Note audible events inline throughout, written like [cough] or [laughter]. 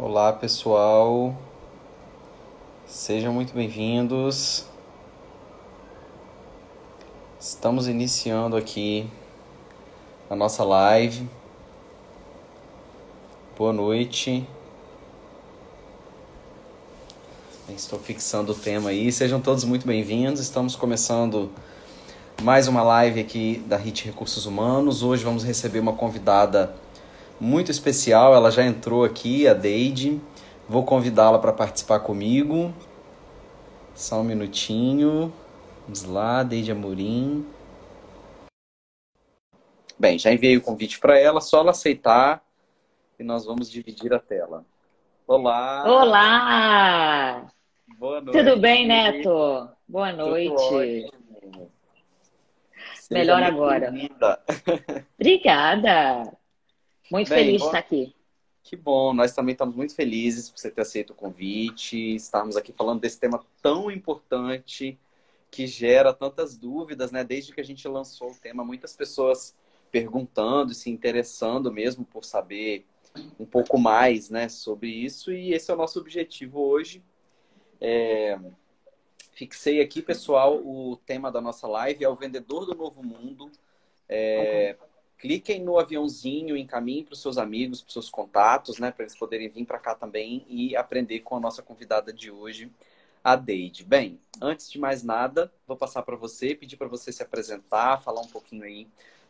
Olá pessoal, sejam muito bem-vindos. Estamos iniciando aqui a nossa live. Boa noite. Estou fixando o tema aí. Sejam todos muito bem-vindos. Estamos começando mais uma live aqui da HIT Recursos Humanos. Hoje vamos receber uma convidada muito especial. Ela já entrou aqui, a Deide. Vou convidá-la para participar comigo. Só um minutinho. Vamos lá, Deide Amorim. Bem, já enviei o convite para ela, só ela aceitar e nós vamos dividir a tela. Olá! Olá! Boa noite. Tudo bem, Neto? Boa noite. Melhor agora. [laughs] Obrigada. Muito Bem, feliz de estar aqui. Que bom, nós também estamos muito felizes por você ter aceito o convite, estarmos aqui falando desse tema tão importante que gera tantas dúvidas, né? Desde que a gente lançou o tema, muitas pessoas perguntando e se interessando mesmo por saber um pouco mais, né, sobre isso. E esse é o nosso objetivo hoje. É... Fixei aqui, pessoal, o tema da nossa live é o vendedor do novo mundo. É... Uhum cliquem no aviãozinho, encaminhem para os seus amigos, para os seus contatos, né? Para eles poderem vir para cá também e aprender com a nossa convidada de hoje, a Deide. Bem, antes de mais nada, vou passar para você, pedir para você se apresentar, falar um pouquinho aí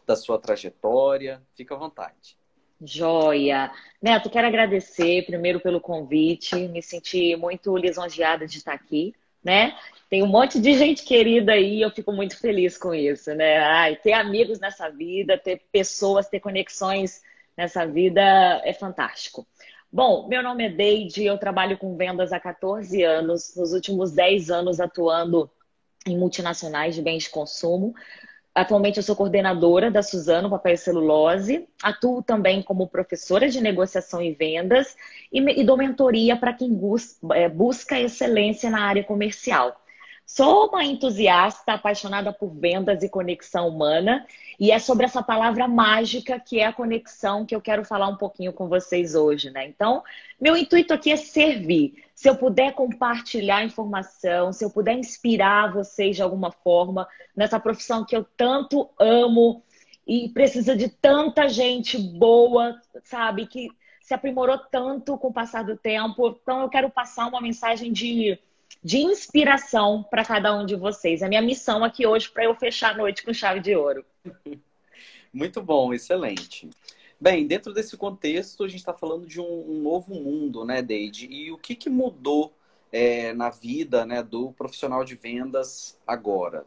da sua trajetória. Fica à vontade. Joia! Neto, quero agradecer primeiro pelo convite, me senti muito lisonjeada de estar aqui, né? Tem um monte de [laughs] gente querida aí, eu fico muito feliz com isso, né? Ai, ter amigos nessa vida, ter pessoas, ter conexões nessa vida é fantástico. Bom, meu nome é Deide, eu trabalho com vendas há 14 anos, nos últimos 10 anos atuando em multinacionais de bens de consumo. Atualmente eu sou coordenadora da Suzano Papel e Celulose, atuo também como professora de negociação e vendas e, e dou mentoria para quem é, busca excelência na área comercial. Sou uma entusiasta apaixonada por vendas e conexão humana, e é sobre essa palavra mágica que é a conexão que eu quero falar um pouquinho com vocês hoje, né? Então, meu intuito aqui é servir. Se eu puder compartilhar informação, se eu puder inspirar vocês de alguma forma nessa profissão que eu tanto amo e precisa de tanta gente boa, sabe, que se aprimorou tanto com o passar do tempo. Então, eu quero passar uma mensagem de de inspiração para cada um de vocês. A minha missão aqui hoje para eu fechar a noite com chave de ouro. [laughs] Muito bom, excelente. Bem, dentro desse contexto, a gente está falando de um, um, novo mundo, né, Deide? E o que, que mudou é, na vida né, do profissional de vendas agora?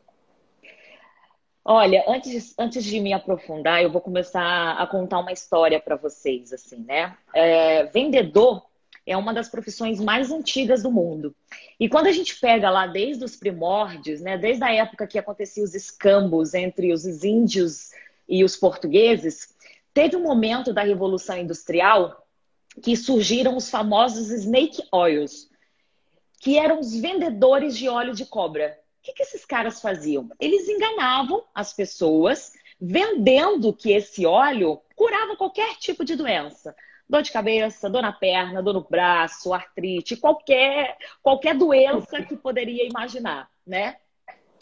Olha, antes, antes de me aprofundar, eu vou começar a contar uma história para vocês, assim, né? É, vendedor é uma das profissões mais antigas do mundo. E quando a gente pega lá desde os primórdios, né, desde a época que aconteciam os escambos entre os índios e os portugueses, teve um momento da Revolução Industrial que surgiram os famosos snake oils, que eram os vendedores de óleo de cobra. O que, que esses caras faziam? Eles enganavam as pessoas vendendo que esse óleo curava qualquer tipo de doença dor de cabeça, dor na perna, dor no braço, artrite, qualquer, qualquer doença que poderia imaginar, né?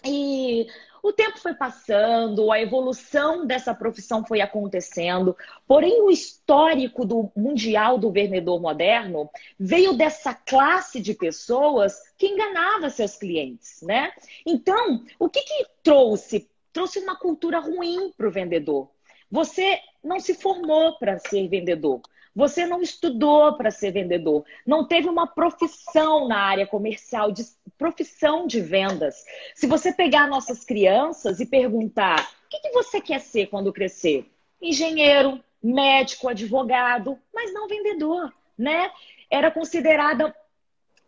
E o tempo foi passando, a evolução dessa profissão foi acontecendo, porém o histórico do mundial do vendedor moderno veio dessa classe de pessoas que enganava seus clientes, né? Então, o que, que trouxe? Trouxe uma cultura ruim para o vendedor. Você não se formou para ser vendedor. Você não estudou para ser vendedor, não teve uma profissão na área comercial, de, profissão de vendas. Se você pegar nossas crianças e perguntar o que, que você quer ser quando crescer? Engenheiro, médico, advogado, mas não vendedor, né? Era considerada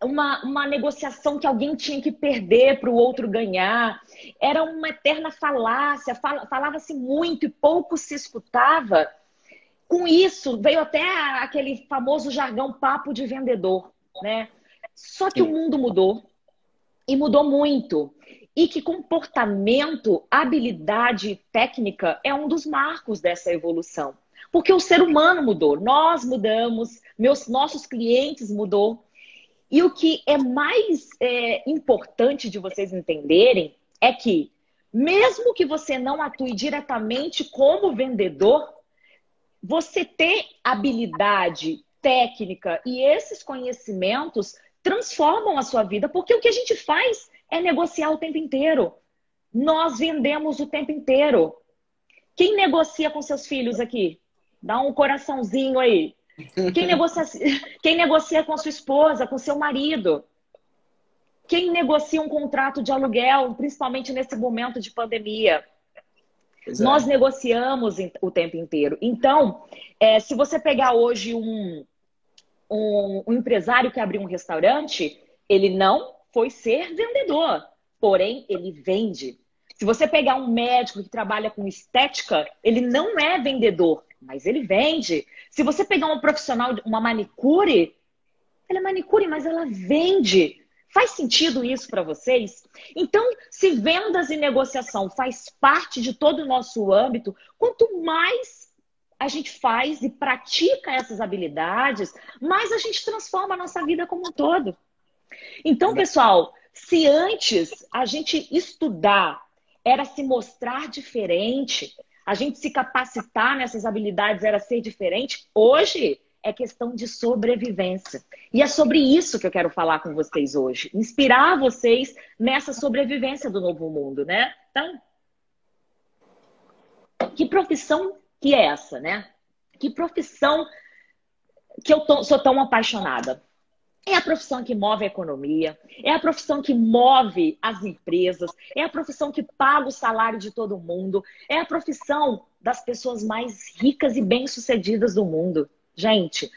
uma, uma negociação que alguém tinha que perder para o outro ganhar. Era uma eterna falácia, falava-se muito e pouco se escutava com isso, veio até aquele famoso jargão papo de vendedor, né? Só que Sim. o mundo mudou e mudou muito. E que comportamento, habilidade técnica é um dos marcos dessa evolução. Porque o ser humano mudou, nós mudamos, meus, nossos clientes mudou. E o que é mais é, importante de vocês entenderem é que, mesmo que você não atue diretamente como vendedor, você ter habilidade, técnica e esses conhecimentos transformam a sua vida, porque o que a gente faz é negociar o tempo inteiro. Nós vendemos o tempo inteiro. Quem negocia com seus filhos aqui? Dá um coraçãozinho aí. Quem negocia, [laughs] quem negocia com sua esposa, com seu marido? Quem negocia um contrato de aluguel, principalmente nesse momento de pandemia? É. Nós negociamos o tempo inteiro. Então, é, se você pegar hoje um, um, um empresário que abriu um restaurante, ele não foi ser vendedor, porém ele vende. Se você pegar um médico que trabalha com estética, ele não é vendedor, mas ele vende. Se você pegar um profissional, uma manicure, ela é manicure, mas ela vende. Faz sentido isso para vocês? Então, se vendas e negociação faz parte de todo o nosso âmbito, quanto mais a gente faz e pratica essas habilidades, mais a gente transforma a nossa vida como um todo. Então, pessoal, se antes a gente estudar era se mostrar diferente, a gente se capacitar nessas habilidades era ser diferente, hoje é questão de sobrevivência. E é sobre isso que eu quero falar com vocês hoje. Inspirar vocês nessa sobrevivência do novo mundo, né? Então, que profissão que é essa, né? Que profissão que eu tô, sou tão apaixonada? É a profissão que move a economia, é a profissão que move as empresas, é a profissão que paga o salário de todo mundo, é a profissão das pessoas mais ricas e bem-sucedidas do mundo. Gente,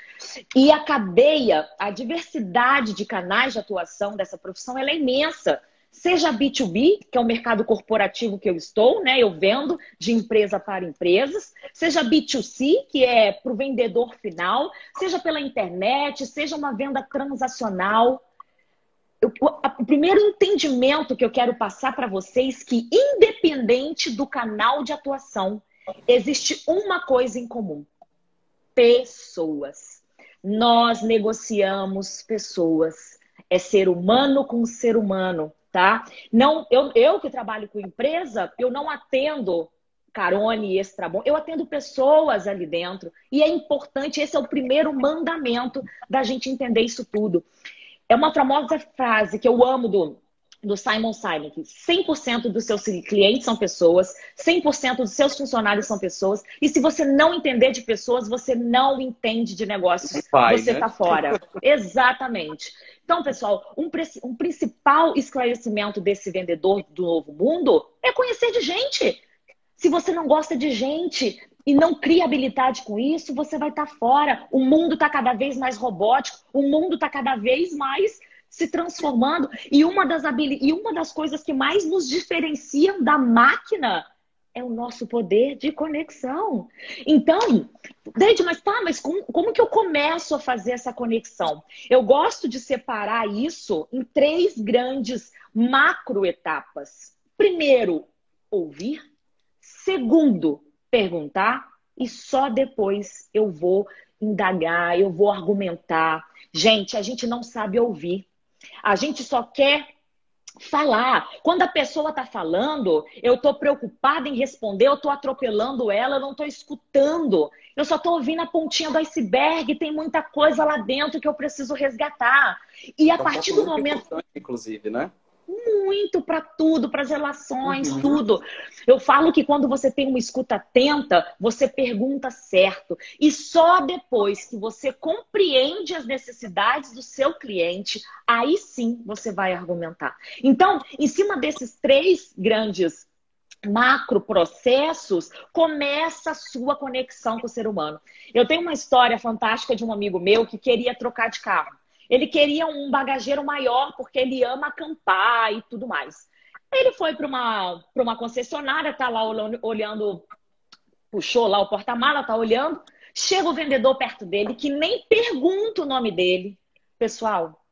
e a cadeia, a diversidade de canais de atuação dessa profissão é imensa. Seja B2B, que é o mercado corporativo que eu estou, né? Eu vendo de empresa para empresas, seja B2C, que é para o vendedor final, seja pela internet, seja uma venda transacional. Eu, o primeiro entendimento que eu quero passar para vocês é que, independente do canal de atuação, existe uma coisa em comum pessoas. Nós negociamos pessoas. É ser humano com ser humano, tá? Não, eu, eu que trabalho com empresa, eu não atendo Carone e bom. eu atendo pessoas ali dentro. E é importante, esse é o primeiro mandamento da gente entender isso tudo. É uma famosa frase que eu amo do do Simon Sinek. 100% dos seus clientes são pessoas, 100% dos seus funcionários são pessoas. E se você não entender de pessoas, você não entende de negócios. Você está né? fora. [laughs] Exatamente. Então, pessoal, um, um principal esclarecimento desse vendedor do novo mundo é conhecer de gente. Se você não gosta de gente, e não cria habilidade com isso, você vai estar tá fora. O mundo está cada vez mais robótico, o mundo está cada vez mais se transformando. E uma das, e uma das coisas que mais nos diferenciam da máquina é o nosso poder de conexão. Então, Deide, mas tá, mas como, como que eu começo a fazer essa conexão? Eu gosto de separar isso em três grandes macro etapas. Primeiro, ouvir. Segundo, perguntar. E só depois eu vou indagar, eu vou argumentar. Gente, a gente não sabe ouvir. A gente só quer falar. Quando a pessoa está falando, eu estou preocupada em responder, eu estou atropelando ela, eu não estou escutando. Eu só estou ouvindo a pontinha do iceberg, tem muita coisa lá dentro que eu preciso resgatar. E a é partir do momento. Inclusive, né? Muito para tudo, para as relações, uhum. tudo. Eu falo que quando você tem uma escuta atenta, você pergunta certo. E só depois que você compreende as necessidades do seu cliente, aí sim você vai argumentar. Então, em cima desses três grandes macro processos, começa a sua conexão com o ser humano. Eu tenho uma história fantástica de um amigo meu que queria trocar de carro. Ele queria um bagageiro maior porque ele ama acampar e tudo mais. Ele foi para uma, uma concessionária, tá lá olhando, puxou lá o porta-mala, tá olhando. Chega o vendedor perto dele, que nem pergunta o nome dele. Pessoal,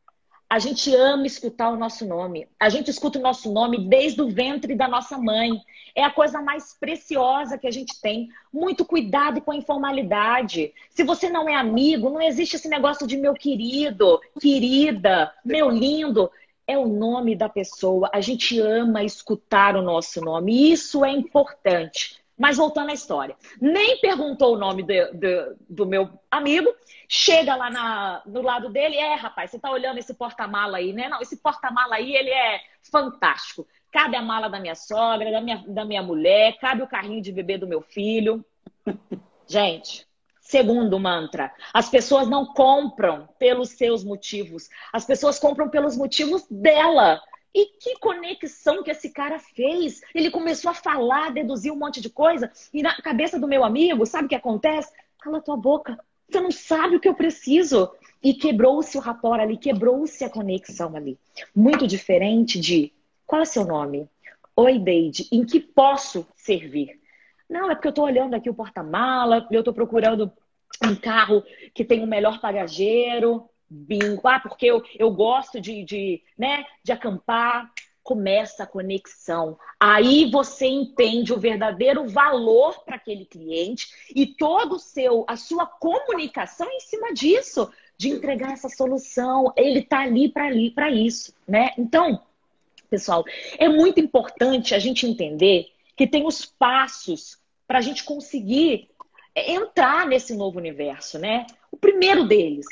A gente ama escutar o nosso nome. A gente escuta o nosso nome desde o ventre da nossa mãe. É a coisa mais preciosa que a gente tem. Muito cuidado com a informalidade. Se você não é amigo, não existe esse negócio de meu querido, querida, meu lindo. É o nome da pessoa. A gente ama escutar o nosso nome. Isso é importante. Mas voltando à história, nem perguntou o nome de, de, do meu amigo, chega lá na, no lado dele, é, rapaz, você tá olhando esse porta-mala aí, né? Não, esse porta-mala aí, ele é fantástico. Cabe a mala da minha sogra, da minha, da minha mulher, cabe o carrinho de bebê do meu filho. [laughs] Gente, segundo mantra, as pessoas não compram pelos seus motivos, as pessoas compram pelos motivos dela. E que conexão que esse cara fez? Ele começou a falar, deduzir um monte de coisa, e na cabeça do meu amigo, sabe o que acontece? Cala tua boca. Você não sabe o que eu preciso. E quebrou-se o rapor ali, quebrou-se a conexão ali. Muito diferente de qual é seu nome? Oi, Deide, em que posso servir? Não, é porque eu estou olhando aqui o porta-mala, eu estou procurando um carro que tem o um melhor bagageiro, bingo. Ah, porque eu, eu gosto de, de, né, de acampar. Começa a conexão. Aí você entende o verdadeiro valor para aquele cliente e todo o seu, a sua comunicação em cima disso, de entregar essa solução. Ele está ali para ali para isso, né? Então, pessoal, é muito importante a gente entender que tem os passos para a gente conseguir entrar nesse novo universo, né? O primeiro deles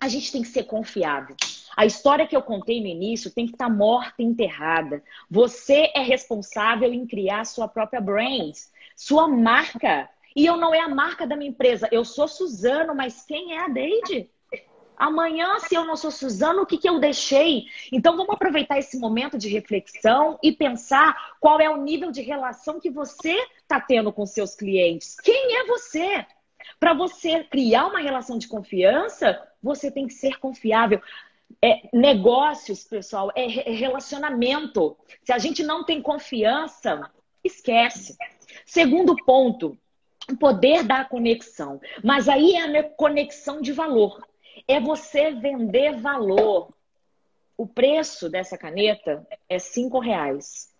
a gente tem que ser confiável. A história que eu contei no início tem que estar tá morta e enterrada. Você é responsável em criar sua própria brand, sua marca. E eu não é a marca da minha empresa. Eu sou Suzano, mas quem é a Deide? Amanhã, se eu não sou Suzano, o que, que eu deixei? Então, vamos aproveitar esse momento de reflexão e pensar qual é o nível de relação que você está tendo com seus clientes. Quem é você? Para você criar uma relação de confiança, você tem que ser confiável. É, negócios, pessoal, é relacionamento. Se a gente não tem confiança, esquece. Segundo ponto, o poder da conexão. Mas aí é a conexão de valor. É você vender valor. O preço dessa caneta é cinco reais.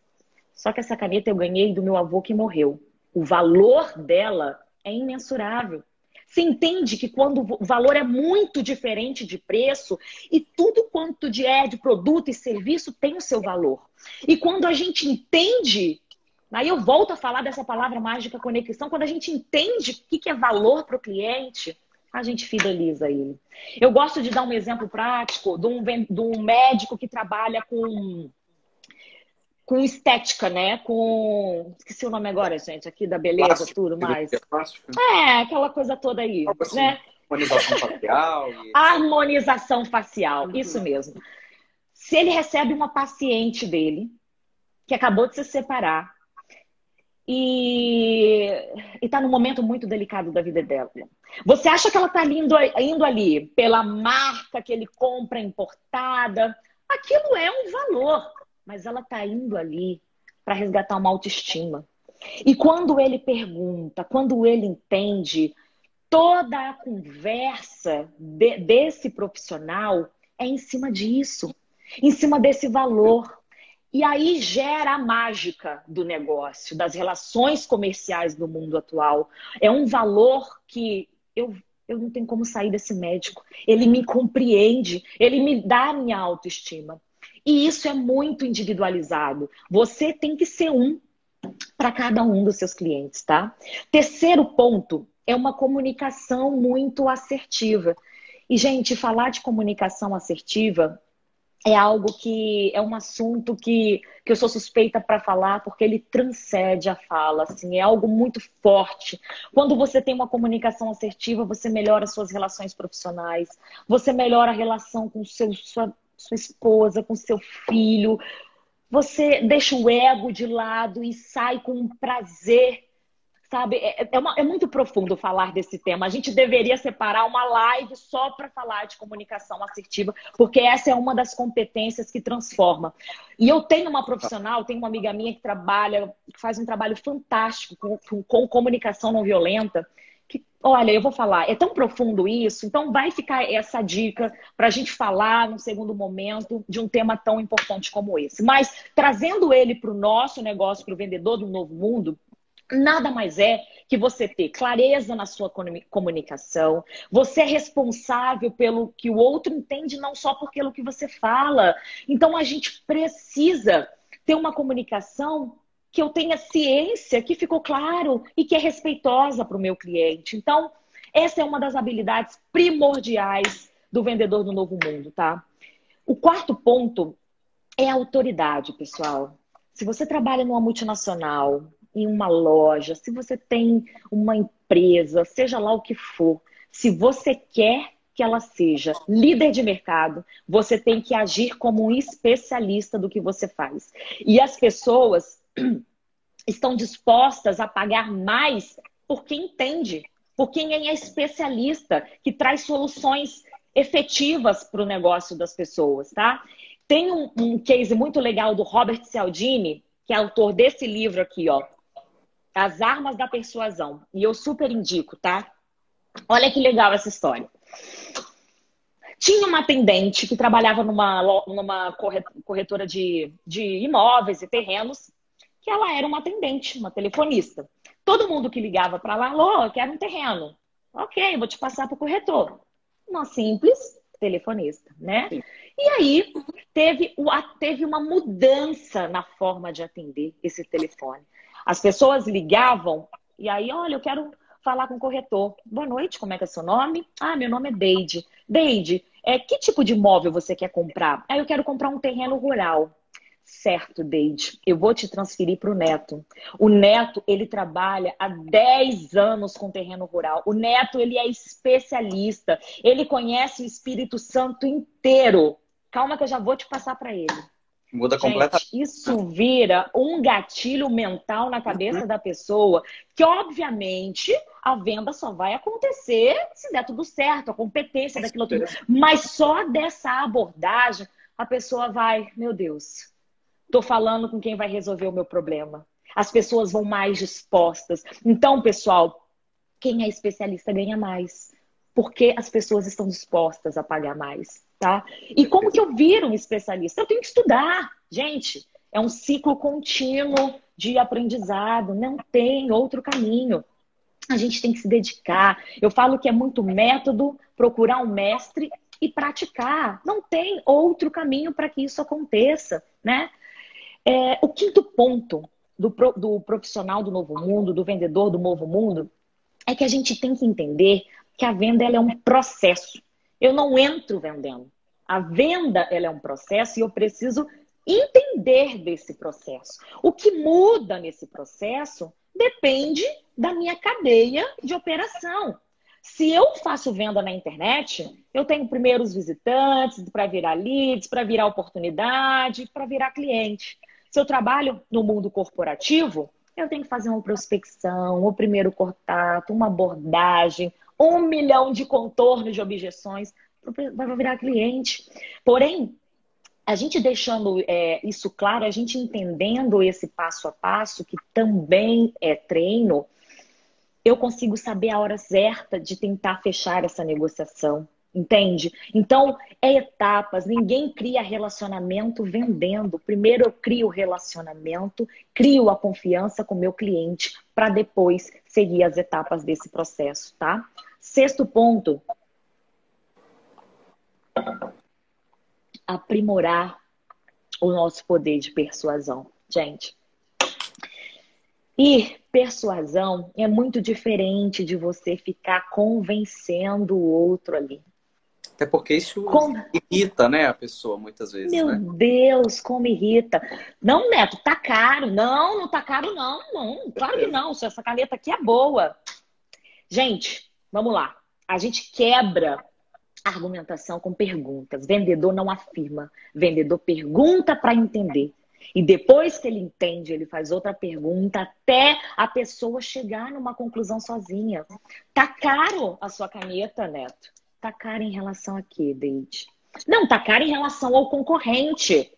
Só que essa caneta eu ganhei do meu avô que morreu. O valor dela é imensurável. Você entende que quando o valor é muito diferente de preço e tudo quanto de é de produto e serviço tem o seu valor. E quando a gente entende, aí eu volto a falar dessa palavra mágica conexão, quando a gente entende o que é valor para o cliente, a gente fideliza ele. Eu gosto de dar um exemplo prático de um, de um médico que trabalha com com estética, né? Com. Esqueci o nome agora, gente, aqui da beleza, plástico, tudo mais. É, aquela coisa toda aí. Assim, né? Harmonização facial. E... [laughs] Harmonização facial, uhum. isso mesmo. Se ele recebe uma paciente dele, que acabou de se separar, e está num momento muito delicado da vida dela. Você acha que ela está indo, indo ali pela marca que ele compra importada? Aquilo é um valor mas ela está indo ali para resgatar uma autoestima. E quando ele pergunta, quando ele entende, toda a conversa de, desse profissional é em cima disso, em cima desse valor. E aí gera a mágica do negócio, das relações comerciais do mundo atual. É um valor que eu, eu não tenho como sair desse médico. Ele me compreende, ele me dá a minha autoestima. E isso é muito individualizado. Você tem que ser um para cada um dos seus clientes, tá? Terceiro ponto é uma comunicação muito assertiva. E, gente, falar de comunicação assertiva é algo que é um assunto que, que eu sou suspeita para falar porque ele transcende a fala, assim, é algo muito forte. Quando você tem uma comunicação assertiva, você melhora suas relações profissionais, você melhora a relação com seu, sua, sua esposa, com seu filho. Você deixa o ego de lado e sai com um prazer, sabe? É, é, uma, é muito profundo falar desse tema. A gente deveria separar uma live só para falar de comunicação assertiva, porque essa é uma das competências que transforma. E eu tenho uma profissional, tenho uma amiga minha que trabalha, que faz um trabalho fantástico com, com, com comunicação não violenta que, olha, eu vou falar, é tão profundo isso, então vai ficar essa dica para a gente falar num segundo momento de um tema tão importante como esse. Mas trazendo ele para o nosso negócio, para o vendedor do novo mundo, nada mais é que você ter clareza na sua comunicação, você é responsável pelo que o outro entende, não só por aquilo que você fala. Então a gente precisa ter uma comunicação que eu tenha ciência, que ficou claro e que é respeitosa para o meu cliente. Então, essa é uma das habilidades primordiais do vendedor do novo mundo, tá? O quarto ponto é a autoridade, pessoal. Se você trabalha numa multinacional, em uma loja, se você tem uma empresa, seja lá o que for, se você quer que ela seja líder de mercado, você tem que agir como um especialista do que você faz. E as pessoas estão dispostas a pagar mais por quem entende, por quem é especialista, que traz soluções efetivas para o negócio das pessoas, tá? Tem um, um case muito legal do Robert Cialdini, que é autor desse livro aqui, ó, As Armas da Persuasão. E eu super indico, tá? Olha que legal essa história. Tinha uma atendente que trabalhava numa, numa corretora de, de imóveis e terrenos que ela era uma atendente, uma telefonista. Todo mundo que ligava para lá, alô, eu quero um terreno. Ok, vou te passar para o corretor. Uma simples telefonista, né? Sim. E aí teve, teve uma mudança na forma de atender esse telefone. As pessoas ligavam e aí, olha, eu quero falar com o corretor. Boa noite, como é que é seu nome? Ah, meu nome é Deide. Deide, é, que tipo de imóvel você quer comprar? Ah, eu quero comprar um terreno rural. Certo, Deide, eu vou te transferir para o Neto. O Neto, ele trabalha há 10 anos com terreno rural. O Neto, ele é especialista. Ele conhece o Espírito Santo inteiro. Calma que eu já vou te passar para ele. Muda completamente. Isso vira um gatilho mental na cabeça uhum. da pessoa, que obviamente a venda só vai acontecer se der tudo certo, a competência daquilo tudo. Mas só dessa abordagem a pessoa vai, meu Deus, Estou falando com quem vai resolver o meu problema. As pessoas vão mais dispostas. Então, pessoal, quem é especialista ganha mais. Porque as pessoas estão dispostas a pagar mais, tá? E como que eu viro um especialista? Eu tenho que estudar. Gente, é um ciclo contínuo de aprendizado. Não tem outro caminho. A gente tem que se dedicar. Eu falo que é muito método procurar um mestre e praticar. Não tem outro caminho para que isso aconteça, né? É, o quinto ponto do, do profissional do novo mundo, do vendedor do novo mundo, é que a gente tem que entender que a venda ela é um processo. Eu não entro vendendo. A venda ela é um processo e eu preciso entender desse processo. O que muda nesse processo depende da minha cadeia de operação. Se eu faço venda na internet, eu tenho primeiro os visitantes para virar leads, para virar oportunidade, para virar cliente. Se eu trabalho no mundo corporativo, eu tenho que fazer uma prospecção, o primeiro contato, uma abordagem, um milhão de contornos de objeções para virar cliente. Porém, a gente deixando é, isso claro, a gente entendendo esse passo a passo, que também é treino, eu consigo saber a hora certa de tentar fechar essa negociação. Entende? Então, é etapas. Ninguém cria relacionamento vendendo. Primeiro eu crio o relacionamento, crio a confiança com o meu cliente, para depois seguir as etapas desse processo, tá? Sexto ponto. Aprimorar o nosso poder de persuasão. Gente, e persuasão é muito diferente de você ficar convencendo o outro ali. Até porque isso como... irrita, né, a pessoa muitas vezes. Meu né? Deus, como irrita. Não, Neto, tá caro. Não, não tá caro, não. Não, claro que não. Essa caneta aqui é boa. Gente, vamos lá. A gente quebra a argumentação com perguntas. Vendedor não afirma. Vendedor pergunta para entender. E depois que ele entende, ele faz outra pergunta até a pessoa chegar numa conclusão sozinha. Tá caro a sua caneta, Neto? Tá cara em relação a quê, Deide? Não, tá cara em relação ao concorrente.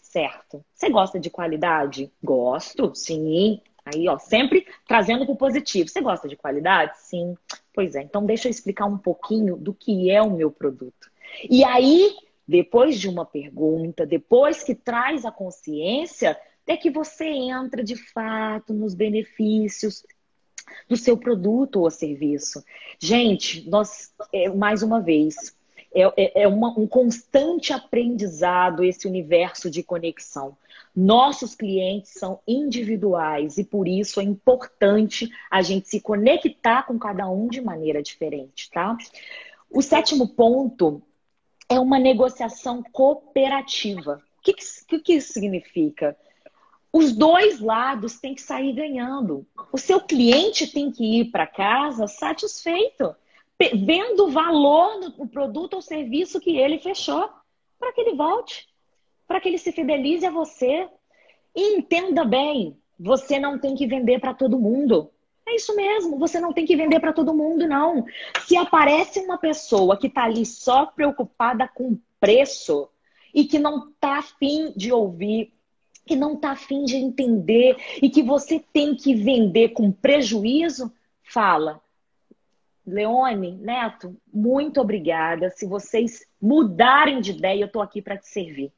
Certo. Você gosta de qualidade? Gosto, sim. Aí, ó, sempre trazendo para o positivo. Você gosta de qualidade? Sim. Pois é. Então, deixa eu explicar um pouquinho do que é o meu produto. E aí, depois de uma pergunta, depois que traz a consciência, é que você entra de fato nos benefícios do seu produto ou serviço. Gente, nós, é, mais uma vez, é, é, é uma, um constante aprendizado esse universo de conexão. Nossos clientes são individuais e por isso é importante a gente se conectar com cada um de maneira diferente, tá? O sétimo ponto é uma negociação cooperativa. O que, que, que isso significa? Os dois lados têm que sair ganhando. O seu cliente tem que ir para casa satisfeito, vendo o valor no produto ou serviço que ele fechou, para que ele volte para que ele se fidelize a você. E entenda bem, você não tem que vender para todo mundo. É isso mesmo, você não tem que vender para todo mundo, não. Se aparece uma pessoa que está ali só preocupada com preço e que não está afim de ouvir, que não está afim de entender e que você tem que vender com prejuízo, fala. Leone, Neto, muito obrigada. Se vocês mudarem de ideia, eu estou aqui para te servir.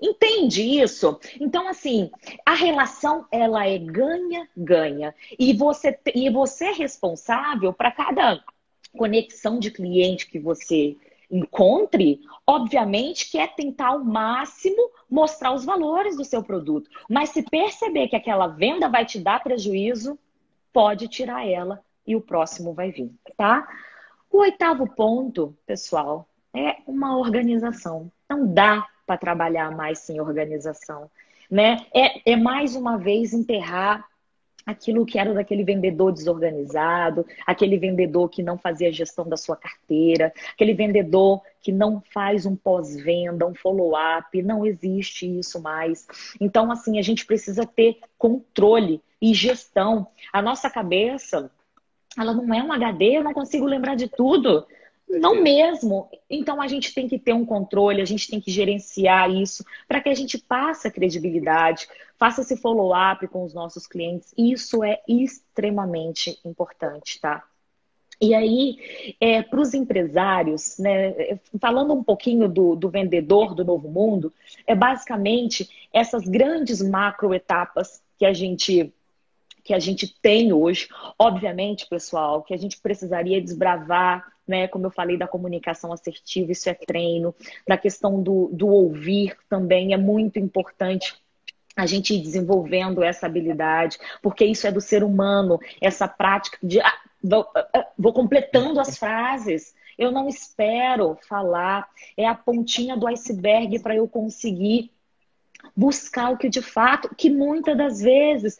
Entende isso? Então, assim, a relação ela é ganha-ganha. E você, e você é responsável para cada conexão de cliente que você encontre, obviamente, que é tentar ao máximo mostrar os valores do seu produto. Mas se perceber que aquela venda vai te dar prejuízo, pode tirar ela e o próximo vai vir, tá? O oitavo ponto, pessoal, é uma organização. Não dá para trabalhar mais sem organização. Né? É, é mais uma vez enterrar aquilo que era daquele vendedor desorganizado, aquele vendedor que não fazia gestão da sua carteira, aquele vendedor que não faz um pós-venda, um follow-up, não existe isso mais. Então, assim, a gente precisa ter controle e gestão. A nossa cabeça, ela não é um HD, eu não consigo lembrar de tudo. Não mesmo. Então a gente tem que ter um controle, a gente tem que gerenciar isso para que a gente passe a credibilidade, faça esse follow-up com os nossos clientes. Isso é extremamente importante, tá? E aí, é, para os empresários, né, falando um pouquinho do, do vendedor do novo mundo, é basicamente essas grandes macro etapas que a gente que a gente tem hoje. Obviamente, pessoal, que a gente precisaria desbravar né? Como eu falei da comunicação assertiva, isso é treino. Da questão do, do ouvir também é muito importante a gente ir desenvolvendo essa habilidade, porque isso é do ser humano, essa prática de ah, vou, ah, ah, vou completando as frases. Eu não espero falar, é a pontinha do iceberg para eu conseguir buscar o que de fato, que muitas das vezes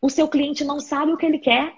o seu cliente não sabe o que ele quer.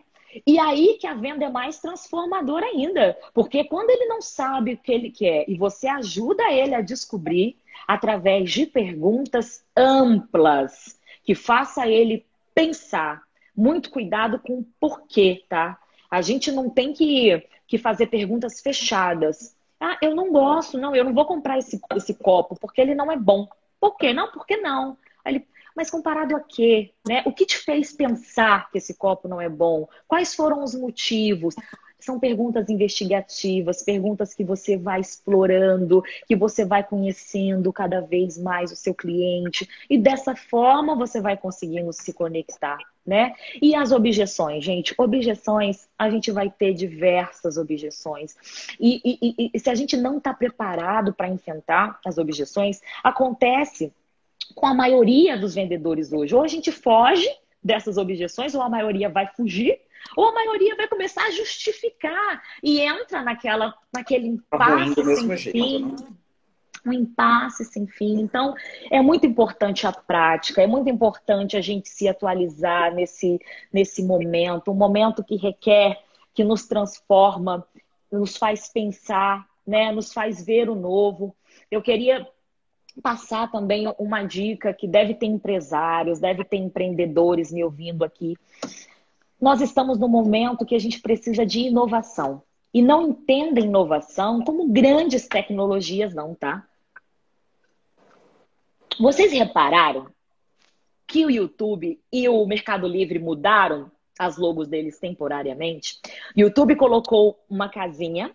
E aí que a venda é mais transformadora ainda. Porque quando ele não sabe o que ele quer e você ajuda ele a descobrir através de perguntas amplas, que faça ele pensar. Muito cuidado com o porquê, tá? A gente não tem que, que fazer perguntas fechadas. Ah, eu não gosto, não, eu não vou comprar esse, esse copo porque ele não é bom. Por quê? Não, por que não? Aí ele, mas comparado a quê? Né? O que te fez pensar que esse copo não é bom? Quais foram os motivos? São perguntas investigativas, perguntas que você vai explorando, que você vai conhecendo cada vez mais o seu cliente. E dessa forma você vai conseguindo se conectar, né? E as objeções, gente? Objeções, a gente vai ter diversas objeções. E, e, e se a gente não está preparado para enfrentar as objeções, acontece com a maioria dos vendedores hoje. Ou a gente foge dessas objeções, ou a maioria vai fugir, ou a maioria vai começar a justificar e entra naquela, naquele tá impasse sem jeito, fim. Né? Um impasse sem fim. Então, é muito importante a prática, é muito importante a gente se atualizar nesse, nesse momento, um momento que requer, que nos transforma, nos faz pensar, né? nos faz ver o novo. Eu queria passar também uma dica que deve ter empresários, deve ter empreendedores me ouvindo aqui. Nós estamos no momento que a gente precisa de inovação. E não entenda inovação como grandes tecnologias, não, tá? Vocês repararam que o YouTube e o Mercado Livre mudaram as logos deles temporariamente, YouTube colocou uma casinha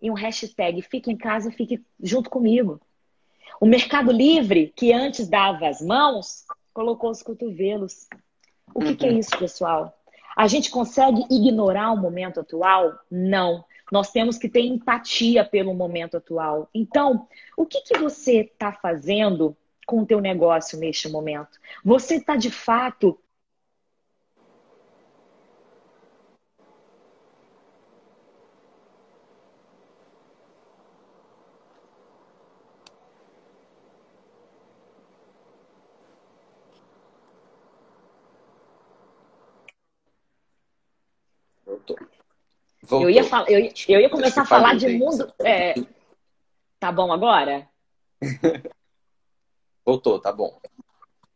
e um hashtag Fique em casa, fique junto comigo. O Mercado Livre, que antes dava as mãos, colocou os cotovelos. O que, que é isso, pessoal? A gente consegue ignorar o momento atual? Não. Nós temos que ter empatia pelo momento atual. Então, o que, que você está fazendo com o teu negócio neste momento? Você está de fato Eu ia, falar, eu, eu ia começar a falar de mundo. É... Tá bom agora? [laughs] Voltou, tá bom.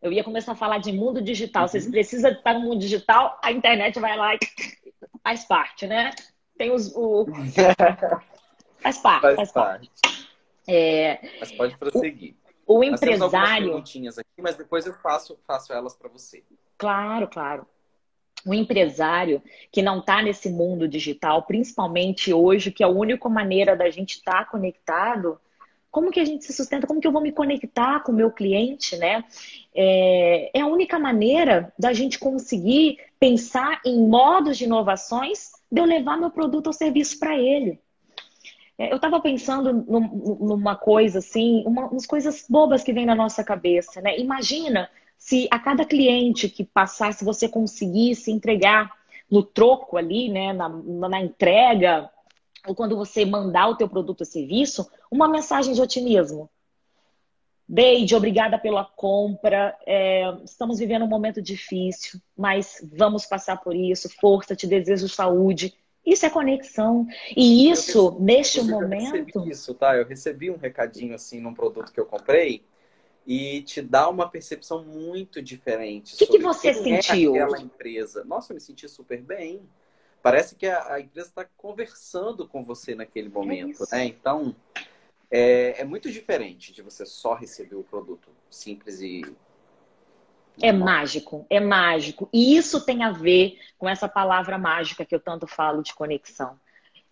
Eu ia começar a falar de mundo digital. Uhum. Vocês precisam estar no mundo digital, a internet vai lá e [laughs] faz parte, né? Tem os. O... [laughs] faz parte. Faz, faz parte. parte. É... Mas pode prosseguir. O, o empresário. perguntinhas aqui, mas depois eu faço, faço elas para você. Claro, claro um empresário que não está nesse mundo digital, principalmente hoje, que é a única maneira da gente estar tá conectado, como que a gente se sustenta? Como que eu vou me conectar com o meu cliente, né? É, é a única maneira da gente conseguir pensar em modos de inovações de eu levar meu produto ou serviço para ele. É, eu estava pensando numa coisa assim, uma, umas coisas bobas que vem na nossa cabeça, né? Imagina se a cada cliente que passasse você conseguisse entregar no troco ali, né, na, na entrega, ou quando você mandar o teu produto ou serviço, uma mensagem de otimismo. Deide, obrigada pela compra. É, estamos vivendo um momento difícil, mas vamos passar por isso. Força, te desejo saúde. Isso é conexão. E isso, recebi, neste momento. Eu recebi isso, tá? Eu recebi um recadinho assim num produto que eu comprei e te dá uma percepção muito diferente. O que, que você sentiu? É aquela empresa. Nossa, eu me senti super bem. Parece que a, a empresa está conversando com você naquele momento, é né? Então, é, é muito diferente de você só receber o produto simples e é mágico, é mágico. E isso tem a ver com essa palavra mágica que eu tanto falo de conexão.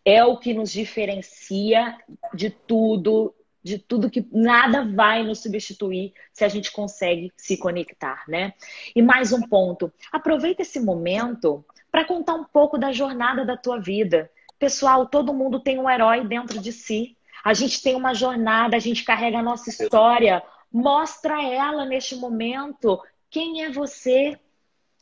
É o que nos diferencia de tudo de tudo que nada vai nos substituir se a gente consegue se conectar, né? E mais um ponto, aproveita esse momento para contar um pouco da jornada da tua vida. Pessoal, todo mundo tem um herói dentro de si. A gente tem uma jornada, a gente carrega a nossa história. Mostra ela neste momento. Quem é você?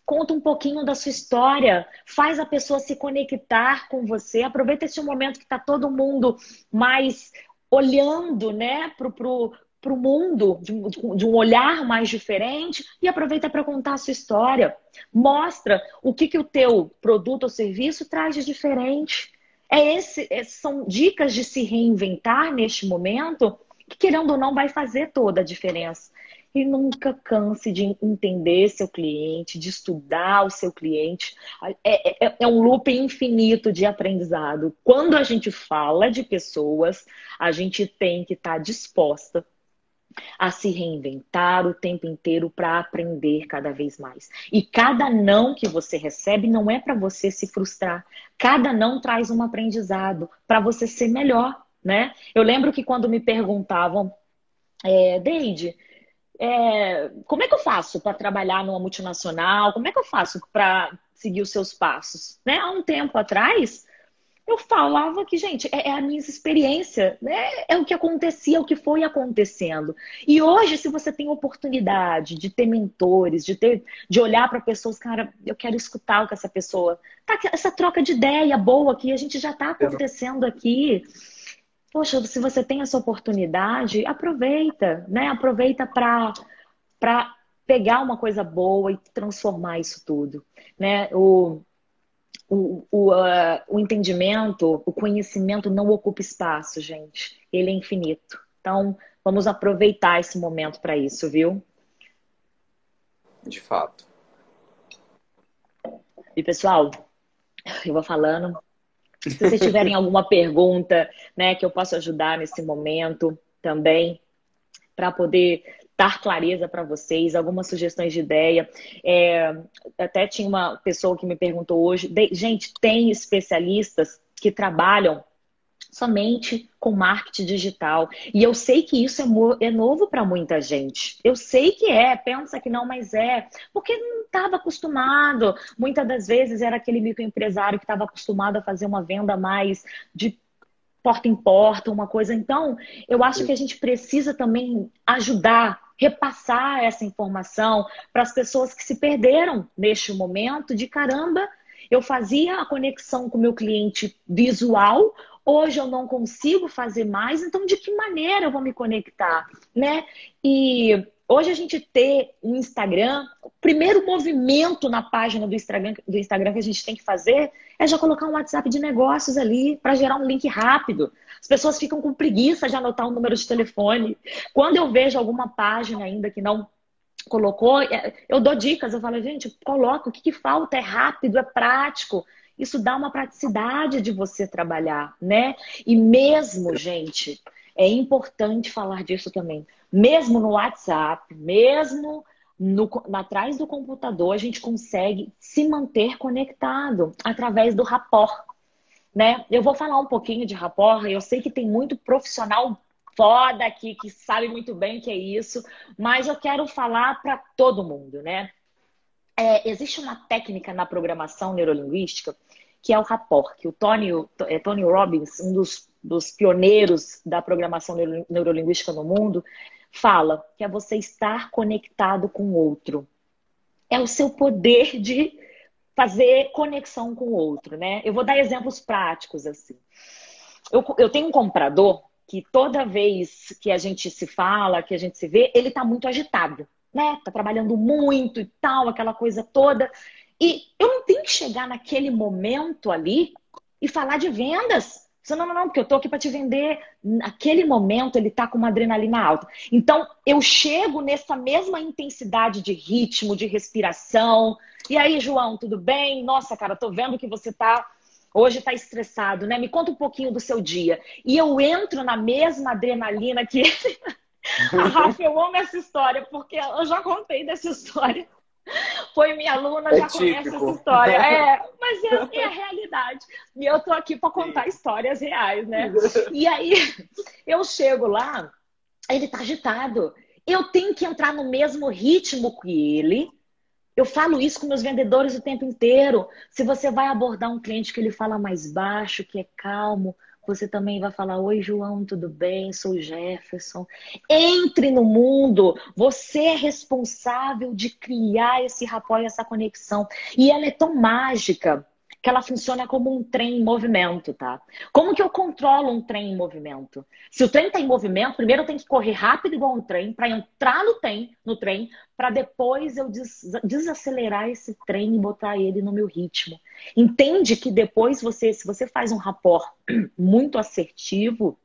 Conta um pouquinho da sua história, faz a pessoa se conectar com você. Aproveita esse momento que está todo mundo mais olhando né, para o mundo de, de, um olhar mais diferente e aproveita para contar a sua história. Mostra o que, que o teu produto ou serviço traz de diferente. É esse, é, são dicas de se reinventar neste momento que, querendo ou não, vai fazer toda a diferença. E nunca canse de entender seu cliente, de estudar o seu cliente. É, é, é, um loop infinito de aprendizado. Quando a gente fala de pessoas, a gente tem que estar tá disposta a se reinventar o tempo inteiro para aprender cada vez mais. E cada não que você recebe não é para você se frustrar. Cada não traz um aprendizado para você ser melhor, né? Eu lembro que quando me perguntavam, é, Deide, é, como é que eu faço para trabalhar numa multinacional? Como é que eu faço para seguir os seus passos? Né? Há um tempo atrás, eu falava que, gente, é, é a minha experiência, né? é o que acontecia, é o que foi acontecendo. E hoje, se você tem oportunidade de ter mentores, de ter, de olhar para pessoas, cara, eu quero escutar o que essa pessoa. Tá, essa troca de ideia boa aqui, a gente já está acontecendo aqui. Poxa, se você tem essa oportunidade, aproveita, né? Aproveita para pegar uma coisa boa e transformar isso tudo, né? O, o, o, uh, o entendimento, o conhecimento não ocupa espaço, gente. Ele é infinito. Então, vamos aproveitar esse momento para isso, viu? De fato. E pessoal, eu vou falando, se vocês tiverem alguma pergunta, né, que eu possa ajudar nesse momento também, para poder dar clareza para vocês, algumas sugestões de ideia. É, até tinha uma pessoa que me perguntou hoje, gente, tem especialistas que trabalham somente com marketing digital. E eu sei que isso é, é novo para muita gente. Eu sei que é, pensa que não, mas é. Porque não estava acostumado. Muitas das vezes era aquele microempresário que estava acostumado a fazer uma venda mais de porta em porta, uma coisa. Então, eu acho que a gente precisa também ajudar, repassar essa informação para as pessoas que se perderam neste momento de caramba. Eu fazia a conexão com o meu cliente visual, Hoje eu não consigo fazer mais, então de que maneira eu vou me conectar, né? E hoje a gente ter um Instagram, o primeiro movimento na página do Instagram, do Instagram que a gente tem que fazer é já colocar um WhatsApp de negócios ali para gerar um link rápido. As pessoas ficam com preguiça de anotar um número de telefone. Quando eu vejo alguma página ainda que não colocou, é, eu dou dicas, eu falo, gente, coloca, o que, que falta? É rápido, é prático. Isso dá uma praticidade de você trabalhar, né? E mesmo, gente, é importante falar disso também. Mesmo no WhatsApp, mesmo no, atrás do computador, a gente consegue se manter conectado através do rapport. Né? Eu vou falar um pouquinho de rapport, eu sei que tem muito profissional foda aqui que sabe muito bem o que é isso, mas eu quero falar para todo mundo, né? É, existe uma técnica na programação neurolinguística que é o rapport, que o Tony, é, Tony Robbins, um dos, dos pioneiros da programação neuro, neurolinguística no mundo, fala que é você estar conectado com o outro. É o seu poder de fazer conexão com o outro, né? Eu vou dar exemplos práticos assim. Eu, eu tenho um comprador que toda vez que a gente se fala, que a gente se vê, ele tá muito agitado, né? Tá trabalhando muito e tal, aquela coisa toda. E eu não tenho que chegar naquele momento ali e falar de vendas. Você, não, não, não, porque eu tô aqui para te vender. Naquele momento ele tá com uma adrenalina alta. Então eu chego nessa mesma intensidade de ritmo, de respiração. E aí, João, tudo bem? Nossa, cara, tô vendo que você tá hoje tá estressado, né? Me conta um pouquinho do seu dia. E eu entro na mesma adrenalina que ele. [laughs] A [laughs] Rafa, eu amo essa história, porque eu já contei dessa história. Foi minha aluna, é já típico. conhece essa história. É, mas é, é a [laughs] realidade. E eu tô aqui para contar histórias reais, né? [laughs] E aí eu chego lá, ele tá agitado. Eu tenho que entrar no mesmo ritmo que ele. Eu falo isso com meus vendedores o tempo inteiro. Se você vai abordar um cliente que ele fala mais baixo, que é calmo, você também vai falar: Oi, João, tudo bem? Sou Jefferson. Entre no mundo. Você é responsável de criar esse rapport, essa conexão. E ela é tão mágica que ela funciona como um trem em movimento, tá? Como que eu controlo um trem em movimento? Se o trem está em movimento, primeiro eu tenho que correr rápido igual um trem para entrar no trem, no trem, para depois eu des desacelerar esse trem e botar ele no meu ritmo. Entende que depois você, se você faz um rapport [clears throat] muito assertivo,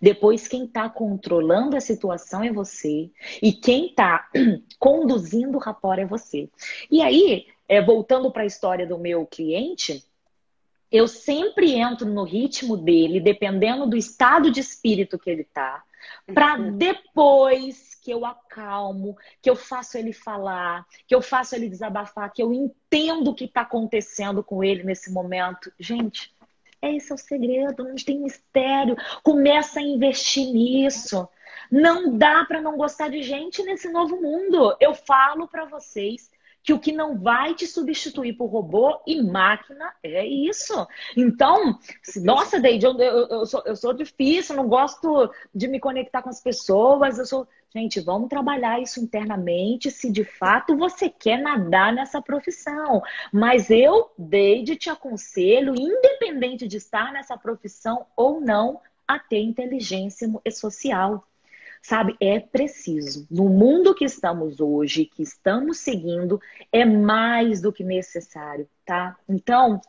depois, quem está controlando a situação é você. E quem está [clears throat] conduzindo o rapport é você. E aí, é, voltando para a história do meu cliente, eu sempre entro no ritmo dele, dependendo do estado de espírito que ele está, para uhum. depois que eu acalmo, que eu faço ele falar, que eu faço ele desabafar, que eu entendo o que está acontecendo com ele nesse momento. Gente, esse é o segredo, não tem mistério. Começa a investir nisso. Não dá para não gostar de gente nesse novo mundo. Eu falo para vocês que o que não vai te substituir por robô e máquina é isso. Então, nossa, Deide, eu, eu, eu, sou, eu sou difícil, não gosto de me conectar com as pessoas, eu sou. Gente, vamos trabalhar isso internamente se de fato você quer nadar nessa profissão. Mas eu, Deide, te aconselho, independente de estar nessa profissão ou não, a ter inteligência social sabe? É preciso. No mundo que estamos hoje, que estamos seguindo, é mais do que necessário, tá? Então,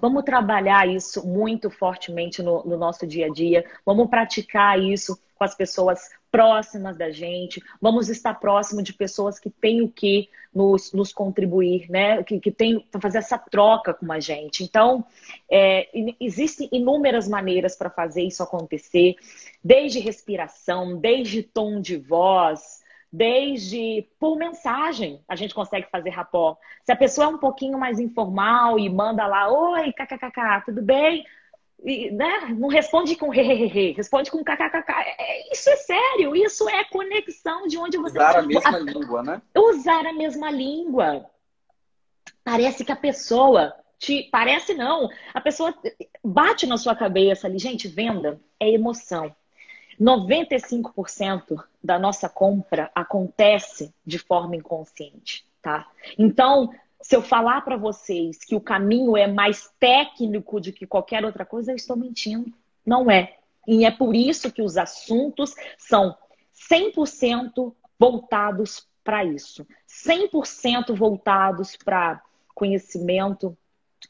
Vamos trabalhar isso muito fortemente no, no, nosso dia a dia. Vamos praticar isso com as pessoas próximas da gente. Vamos estar próximo de pessoas que têm o que nos, nos contribuir, né? Que, que tem para fazer essa troca com a gente. Então, é, existem inúmeras maneiras para fazer isso acontecer, desde respiração, desde tom de voz desde por mensagem a gente consegue fazer rapó. Se a pessoa é um pouquinho mais informal e manda lá, oi, kkkk, tudo bem? E, né? Não responde com hehehe, responde com kkkk. É, isso é sério, isso é conexão de onde você... Usar a mesma a... língua, né? Usar a mesma língua. Parece que a pessoa te... Parece não. A pessoa bate na sua cabeça ali. Gente, venda é emoção. 95% da nossa compra acontece de forma inconsciente, tá? Então, se eu falar para vocês que o caminho é mais técnico do que qualquer outra coisa, eu estou mentindo. Não é. E é por isso que os assuntos são 100% voltados para isso. 100% voltados para conhecimento,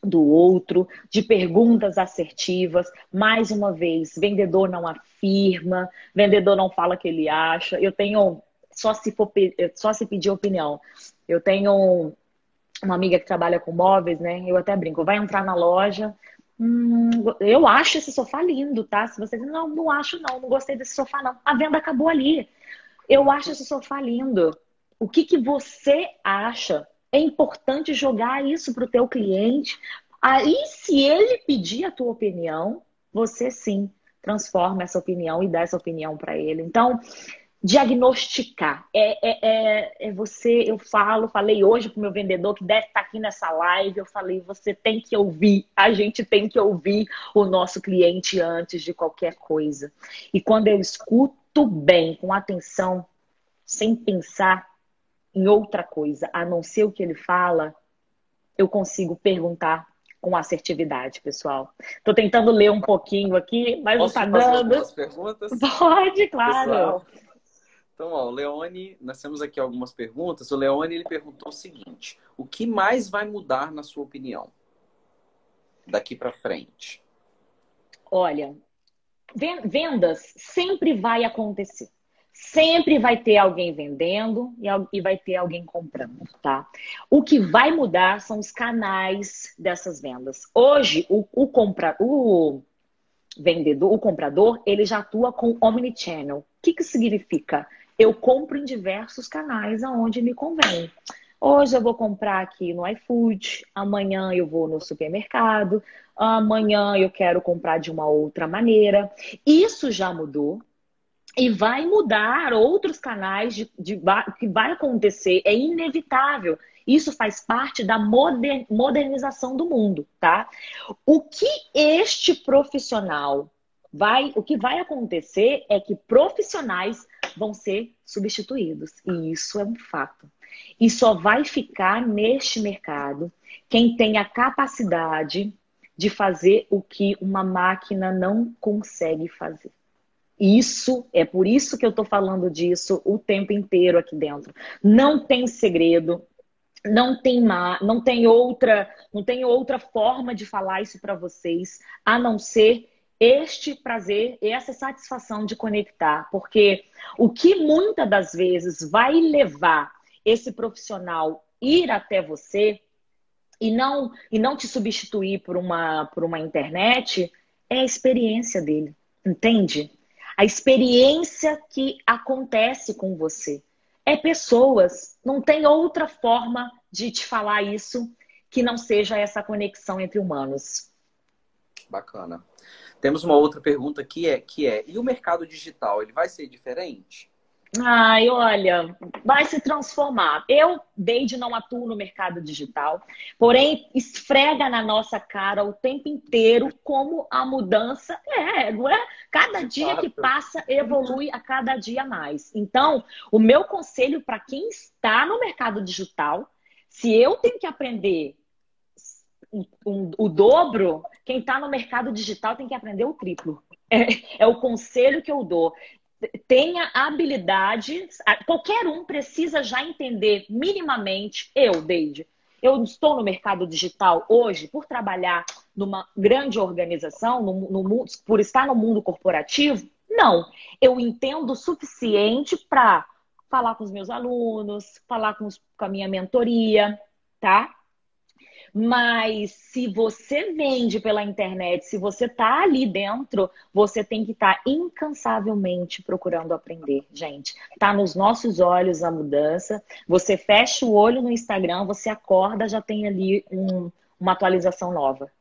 do outro, de perguntas assertivas. Mais uma vez, vendedor não afirma, vendedor não fala o que ele acha. Eu tenho, só se, for, só se pedir opinião, eu tenho uma amiga que trabalha com móveis, né? Eu até brinco, vai entrar na loja. Hum, eu acho esse sofá lindo, tá? Se você diz, não, não acho não, não gostei desse sofá não. A venda acabou ali. Eu acho esse sofá lindo. O que, que você acha? É importante jogar isso para o teu cliente. Aí, se ele pedir a tua opinião, você sim transforma essa opinião e dá essa opinião para ele. Então, diagnosticar é, é, é, é, você. Eu falo, falei hoje para o meu vendedor que deve estar tá aqui nessa live. Eu falei, você tem que ouvir, a gente tem que ouvir o nosso cliente antes de qualquer coisa. E quando eu escuto bem, com atenção, sem pensar, em outra coisa, a não ser o que ele fala, eu consigo perguntar com assertividade, pessoal. Estou tentando ler um pouquinho aqui, mas Posso não está dando. Algumas perguntas? Pode, claro. Pessoal. Então, ó, o Leone, nós temos aqui algumas perguntas. O Leone ele perguntou o seguinte: o que mais vai mudar na sua opinião daqui para frente? Olha, vendas sempre vai acontecer. Sempre vai ter alguém vendendo e vai ter alguém comprando, tá? O que vai mudar são os canais dessas vendas. Hoje, o, o, compra, o vendedor, o comprador, ele já atua com omnichannel. O que, que significa? Eu compro em diversos canais aonde me convém. Hoje eu vou comprar aqui no iFood, amanhã eu vou no supermercado, amanhã eu quero comprar de uma outra maneira. Isso já mudou, e vai mudar outros canais de, de, que vai acontecer, é inevitável. Isso faz parte da moder, modernização do mundo, tá? O que este profissional vai, o que vai acontecer é que profissionais vão ser substituídos, e isso é um fato. E só vai ficar neste mercado quem tem a capacidade de fazer o que uma máquina não consegue fazer. Isso é por isso que eu estou falando disso o tempo inteiro aqui dentro. Não tem segredo, não tem má, não tem outra, não tem outra forma de falar isso para vocês a não ser este prazer e essa satisfação de conectar, porque o que muitas das vezes vai levar esse profissional ir até você e não e não te substituir por uma por uma internet é a experiência dele, entende? A experiência que acontece com você. É pessoas, não tem outra forma de te falar isso que não seja essa conexão entre humanos. Bacana. Temos uma outra pergunta que é, que é, e o mercado digital, ele vai ser diferente? Ai, olha, vai se transformar. Eu, desde não atuo no mercado digital, porém esfrega na nossa cara o tempo inteiro como a mudança é, não é? Cada dia que passa evolui a cada dia mais. Então, o meu conselho para quem está no mercado digital, se eu tenho que aprender o dobro, quem está no mercado digital tem que aprender o triplo. É, é, o conselho que eu dou tenha habilidade, qualquer um precisa já entender minimamente, eu, Deide, Eu estou no mercado digital hoje por trabalhar numa grande organização, no, no, por estar no mundo corporativo? Não. Eu entendo o suficiente para falar com os meus alunos, falar com, os, com a minha mentoria, tá? Mas se você vende pela internet, se você tá ali dentro, você tem que estar tá incansavelmente procurando aprender, gente. Tá nos nossos olhos a mudança. Você fecha o olho no Instagram, você acorda, já tem ali um, uma atualização nova.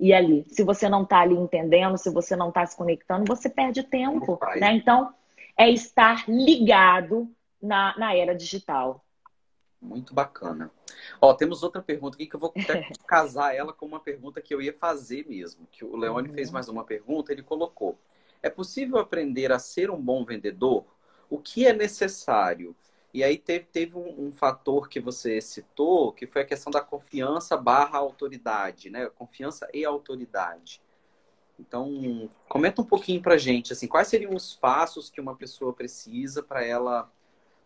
E ali, se você não tá ali entendendo, se você não tá se conectando, você perde tempo, né? Então, é estar ligado na, na era digital. Muito bacana. Ó, temos outra pergunta aqui que eu vou até [laughs] casar ela com uma pergunta que eu ia fazer mesmo. Que o Leone uhum. fez mais uma pergunta, ele colocou: É possível aprender a ser um bom vendedor? O que é necessário? E aí teve, teve um, um, fator que você citou, que foi a questão da confiança barra autoridade, né? Confiança e autoridade. Então, comenta um pouquinho pra gente, assim, quais seriam os passos que uma pessoa precisa para ela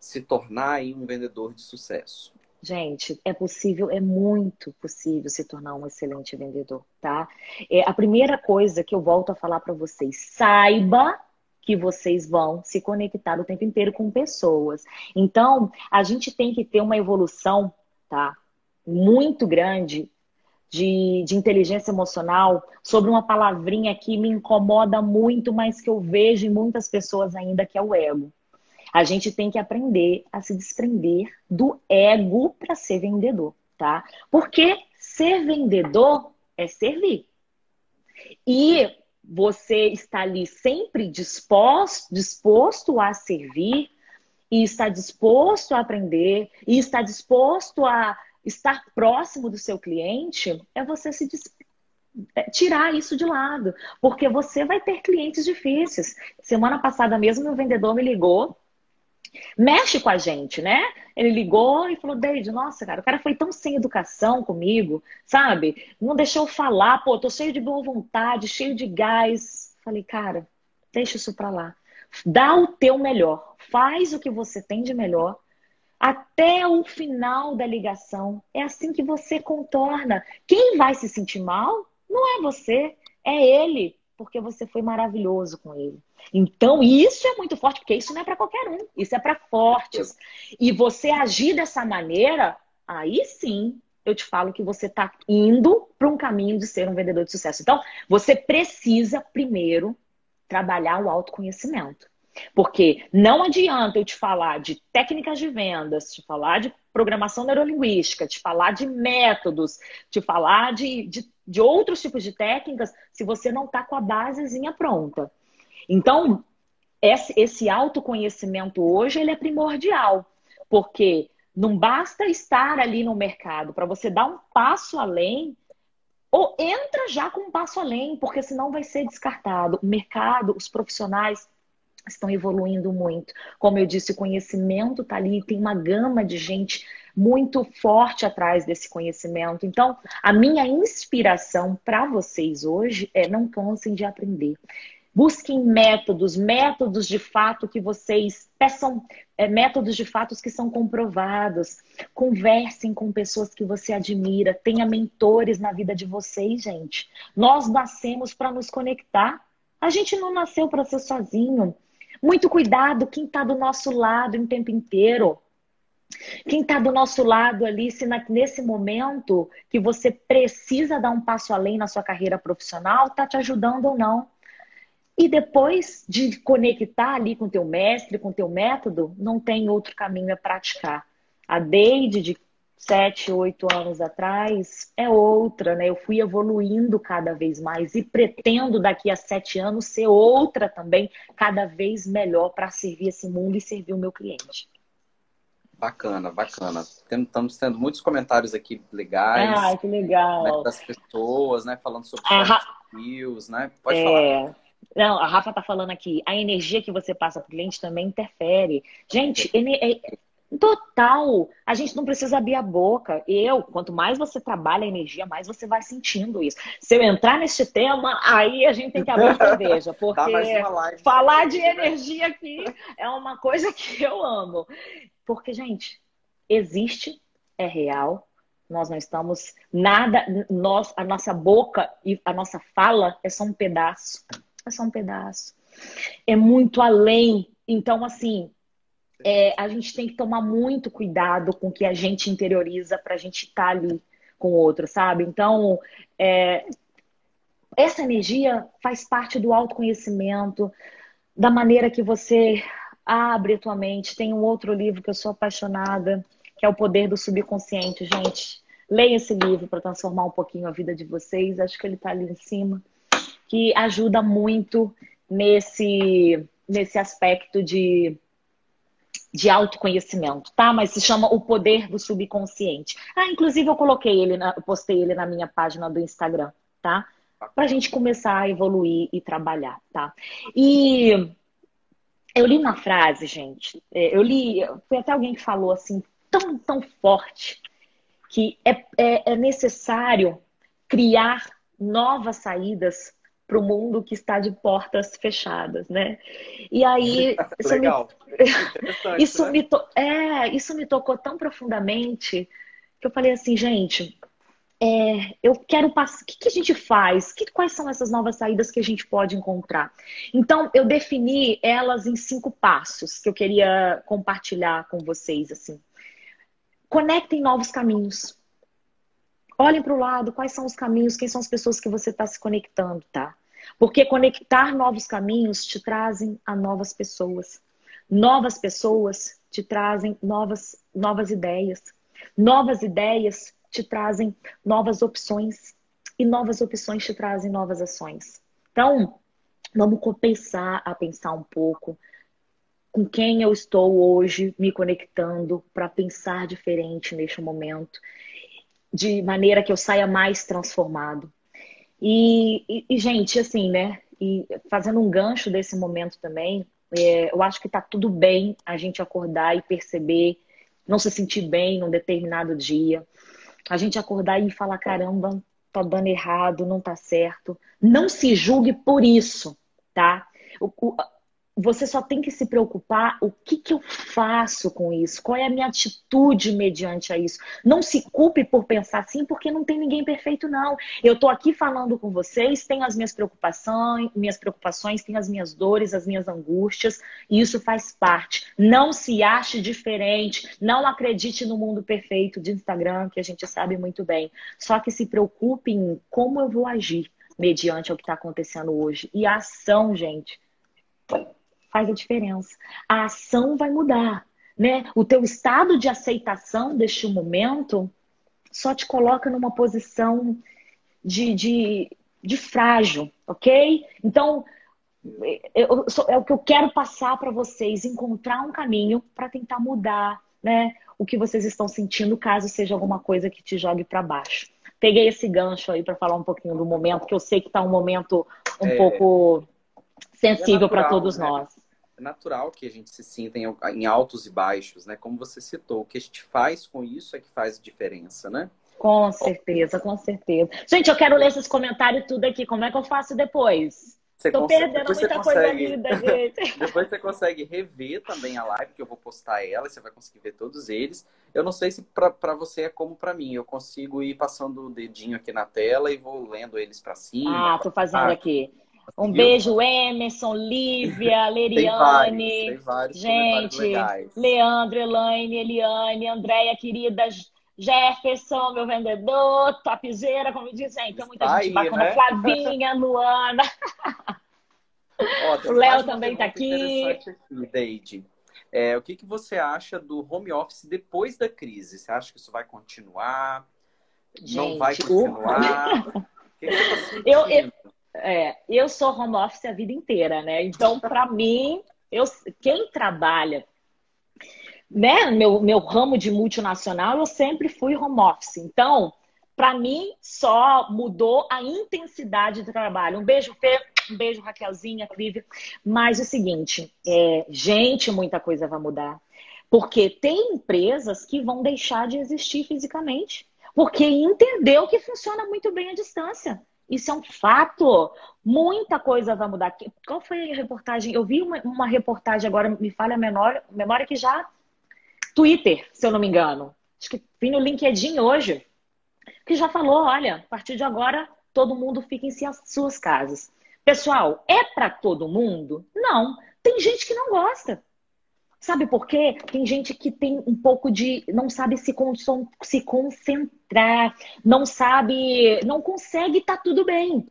se tornar aí um vendedor de sucesso? Gente, é possível, é muito possível se tornar um excelente vendedor, tá? É, a primeira coisa que eu volto a falar para vocês, saiba que vocês vão se conectar o tempo inteiro com pessoas. Então, a gente tem que ter uma evolução, tá? Muito grande de, de inteligência emocional sobre uma palavrinha que me incomoda muito, mas que eu vejo em muitas pessoas ainda, que é o ego. A gente tem que aprender a se desprender do ego para ser vendedor, tá? Porque ser vendedor é servir. E você está ali sempre disposto, disposto a servir e está disposto a aprender e está disposto a estar próximo do seu cliente, é você se é, tirar isso de lado, porque você vai ter clientes difíceis. Semana passada mesmo, meu vendedor me ligou mexe com a gente, né? Ele ligou e falou, Deide, nossa, cara, o cara foi tão sem educação comigo, sabe? Não deixou eu falar, pô, tô cheio de boa vontade, cheio de gás. Falei, cara, deixa isso pra lá. Dá o teu melhor, faz o que você tem de melhor até o final da ligação. É assim que você contorna. Quem vai se sentir mal não é você, é ele porque você foi maravilhoso com ele. Então, isso é muito forte, porque isso não é para qualquer um, isso é para fortes. E você agir dessa maneira, aí sim eu te falo que você está indo para um caminho de ser um vendedor de sucesso. Então, você precisa primeiro trabalhar o autoconhecimento. Porque não adianta eu te falar de técnicas de vendas, te falar de programação neurolinguística, te falar de métodos, te falar de, de, de outros tipos de técnicas, se você não está com a basezinha pronta. Então, esse, esse autoconhecimento hoje ele é primordial, porque não basta estar ali no mercado, para você dar um passo além, ou entra já com um passo além, porque senão vai ser descartado. O mercado, os profissionais, estão evoluindo muito. Como eu disse, o conhecimento está ali, tem uma gama de gente muito forte atrás desse conhecimento. Então, a minha inspiração para vocês hoje é não cansem de aprender. Busquem métodos, métodos de fato que vocês peçam, é, métodos de fatos que são comprovados. Conversem com pessoas que você admira, tenha mentores na vida de vocês, gente. Nós nascemos para nos conectar. A gente não nasceu para ser sozinho. Muito cuidado quem está do nosso lado em tempo inteiro. Quem está do nosso lado ali, se na, nesse momento que você precisa dar um passo além na sua carreira profissional, está te ajudando ou não. E depois de conectar ali com teu mestre, com teu método, não tem outro caminho a praticar. A Deide de sete, oito anos atrás é outra, né? Eu fui evoluindo cada vez mais e pretendo daqui a sete anos ser outra também, cada vez melhor para servir esse mundo e servir o meu cliente. Bacana, bacana. Estamos tendo muitos comentários aqui legais. Ah, que legal. Né, das pessoas, né? Falando sobre skills, né? Pode é... falar. Não, a Rafa tá falando aqui, a energia que você passa para o cliente também interfere. Gente, é, Total. A gente não precisa abrir a boca. Eu, quanto mais você trabalha a energia, mais você vai sentindo isso. Se eu entrar neste tema, aí a gente tem que abrir a cerveja. [laughs] Porque falar de energia aqui é uma coisa que eu amo. Porque, gente, existe, é real. Nós não estamos nada, nós, a nossa boca e a nossa fala é só um pedaço. É só um pedaço. É muito além. Então, assim, é, a gente tem que tomar muito cuidado com o que a gente interioriza para a gente estar tá ali com o outro, sabe? Então, é, essa energia faz parte do autoconhecimento, da maneira que você abre a tua mente. Tem um outro livro que eu sou apaixonada, que é O Poder do Subconsciente, gente. Leia esse livro para transformar um pouquinho a vida de vocês. Acho que ele está ali em cima, que ajuda muito nesse nesse aspecto de de autoconhecimento, tá? Mas se chama O Poder do Subconsciente. Ah, inclusive eu coloquei ele, na, eu postei ele na minha página do Instagram, tá? Para a gente começar a evoluir e trabalhar, tá? E eu li uma frase, gente. É, eu li, foi até alguém que falou assim, tão, tão forte, que é, é, é necessário criar novas saídas para o mundo que está de portas fechadas, né? E aí [laughs] isso, Legal. me, [laughs] isso, né? me to... é, isso me tocou tão profundamente que eu falei assim, gente, é, eu quero passar. O que, que, a gente faz? Que, quais são essas novas saídas que a gente pode encontrar? Então, eu defini elas em cinco passos que eu queria compartilhar com vocês. assim. Conectem novos caminhos. Olhem para o lado, quais são os caminhos, quem são as pessoas que você está se conectando, tá? Porque conectar novos caminhos te trazem a novas pessoas. Novas pessoas te trazem novas, novas ideias. Novas ideias te trazem novas opções. E novas opções te trazem novas ações. Então, vamos começar a pensar um pouco com quem eu estou hoje me conectando para pensar diferente neste momento, de maneira que eu saia mais transformado. E, e, e, gente, assim, né? E fazendo um gancho desse momento também, é, eu acho que tá tudo bem a gente acordar e perceber, não se sentir bem num determinado dia. A gente acordar e falar: caramba, tá dando errado, não tá certo. Não se julgue por isso, tá? O, o, você só tem que se preocupar o que, que eu faço com isso, qual é a minha atitude mediante a isso. Não se culpe por pensar assim, porque não tem ninguém perfeito, não. Eu estou aqui falando com vocês, tenho as minhas preocupações, minhas preocupações, tenho as minhas dores, as minhas angústias, e isso faz parte. Não se ache diferente, não acredite no mundo perfeito de Instagram, que a gente sabe muito bem. Só que se preocupe em como eu vou agir mediante o que está acontecendo hoje. E a ação, gente faz a diferença. A ação vai mudar, né? O teu estado de aceitação deste momento só te coloca numa posição de, de, de frágil, ok? Então, eu, é o que eu quero passar para vocês, encontrar um caminho para tentar mudar, né? O que vocês estão sentindo, caso seja alguma coisa que te jogue para baixo. Peguei esse gancho aí para falar um pouquinho do momento, que eu sei que está um momento um é... pouco sensível é para todos né? nós é natural que a gente se sinta em, em, altos e baixos, né? Como você citou, o que a gente faz com isso é que faz diferença, né? Com certeza, com certeza. Gente, eu quero ler esses comentários tudo aqui. Como é que eu faço depois? Você Tô consegue, perdendo muita consegue, coisa vida, [laughs] gente. depois você consegue rever também a live, que eu vou postar ela, você vai conseguir ver todos eles. Eu não sei se para você é como para mim. Eu consigo ir passando o dedinho aqui na tela e vou lendo eles para cima. Ah, tô fazendo aqui. Um beijo, Emerson, Lívia, [laughs] Leriane. Tem vários, gente, tem vários Leandro, Elaine, Eliane, Andréia, querida, Jefferson, meu vendedor, topzeira, como dizem. Tem muita gente aí, bacana. Né? Flavinha, [laughs] Luana. Ó, o Léo também está aqui. aqui Deide. É, o que, que você acha do home office depois da crise? Você acha que isso vai continuar? Gente, não vai continuar? [laughs] o que, que tá eu, eu, é, eu sou home office a vida inteira, né? Então, para [laughs] mim, eu, quem trabalha, né? Meu, meu ramo de multinacional, eu sempre fui home office. Então, para mim, só mudou a intensidade do trabalho. Um beijo, Fê. Um beijo, Raquelzinha, Clívia. Mas o seguinte, é, gente, muita coisa vai mudar. Porque tem empresas que vão deixar de existir fisicamente. Porque entendeu que funciona muito bem à distância. Isso é um fato. Muita coisa vai mudar. Qual foi a reportagem? Eu vi uma, uma reportagem agora, me falha a memória, memória que já. Twitter, se eu não me engano. Acho que vi no LinkedIn hoje. que já falou, olha, a partir de agora todo mundo fica em suas casas. Pessoal, é para todo mundo? Não. Tem gente que não gosta. Sabe por quê? Tem gente que tem um pouco de. não sabe se, se concentrar, não sabe. não consegue, tá tudo bem.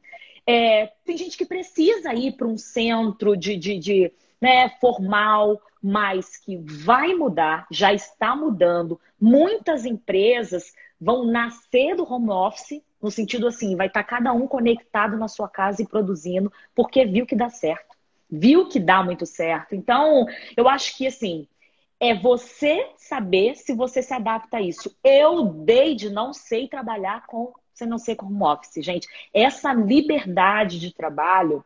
É, tem gente que precisa ir para um centro de, de, de né, formal, mas que vai mudar, já está mudando. Muitas empresas vão nascer do home office, no sentido assim, vai estar cada um conectado na sua casa e produzindo, porque viu que dá certo, viu que dá muito certo. Então, eu acho que assim, é você saber se você se adapta a isso. Eu, desde não sei trabalhar com, sem não ser com home office, gente. Essa liberdade de trabalho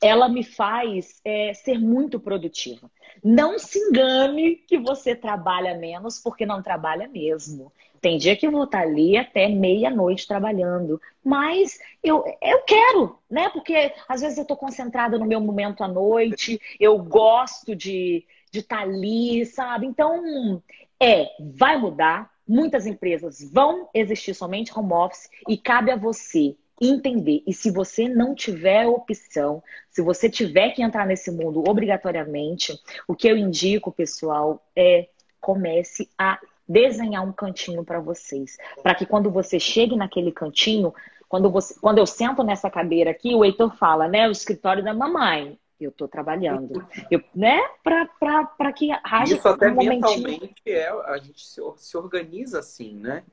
ela me faz é, ser muito produtiva. Não se engane que você trabalha menos, porque não trabalha mesmo. Tem dia que eu vou estar ali até meia-noite trabalhando, mas eu, eu quero, né? Porque às vezes eu estou concentrada no meu momento à noite, eu gosto de de estar tá ali, sabe? Então, é, vai mudar. Muitas empresas vão existir somente home office e cabe a você entender. E se você não tiver opção, se você tiver que entrar nesse mundo obrigatoriamente, o que eu indico, pessoal, é comece a desenhar um cantinho para vocês, para que quando você chegue naquele cantinho, quando, você, quando eu sento nessa cadeira aqui, o Heitor fala, né, o escritório da mamãe. Eu estou trabalhando, eu, né? Para que haja Isso até um mentalmente é, a gente se, se organiza assim, né?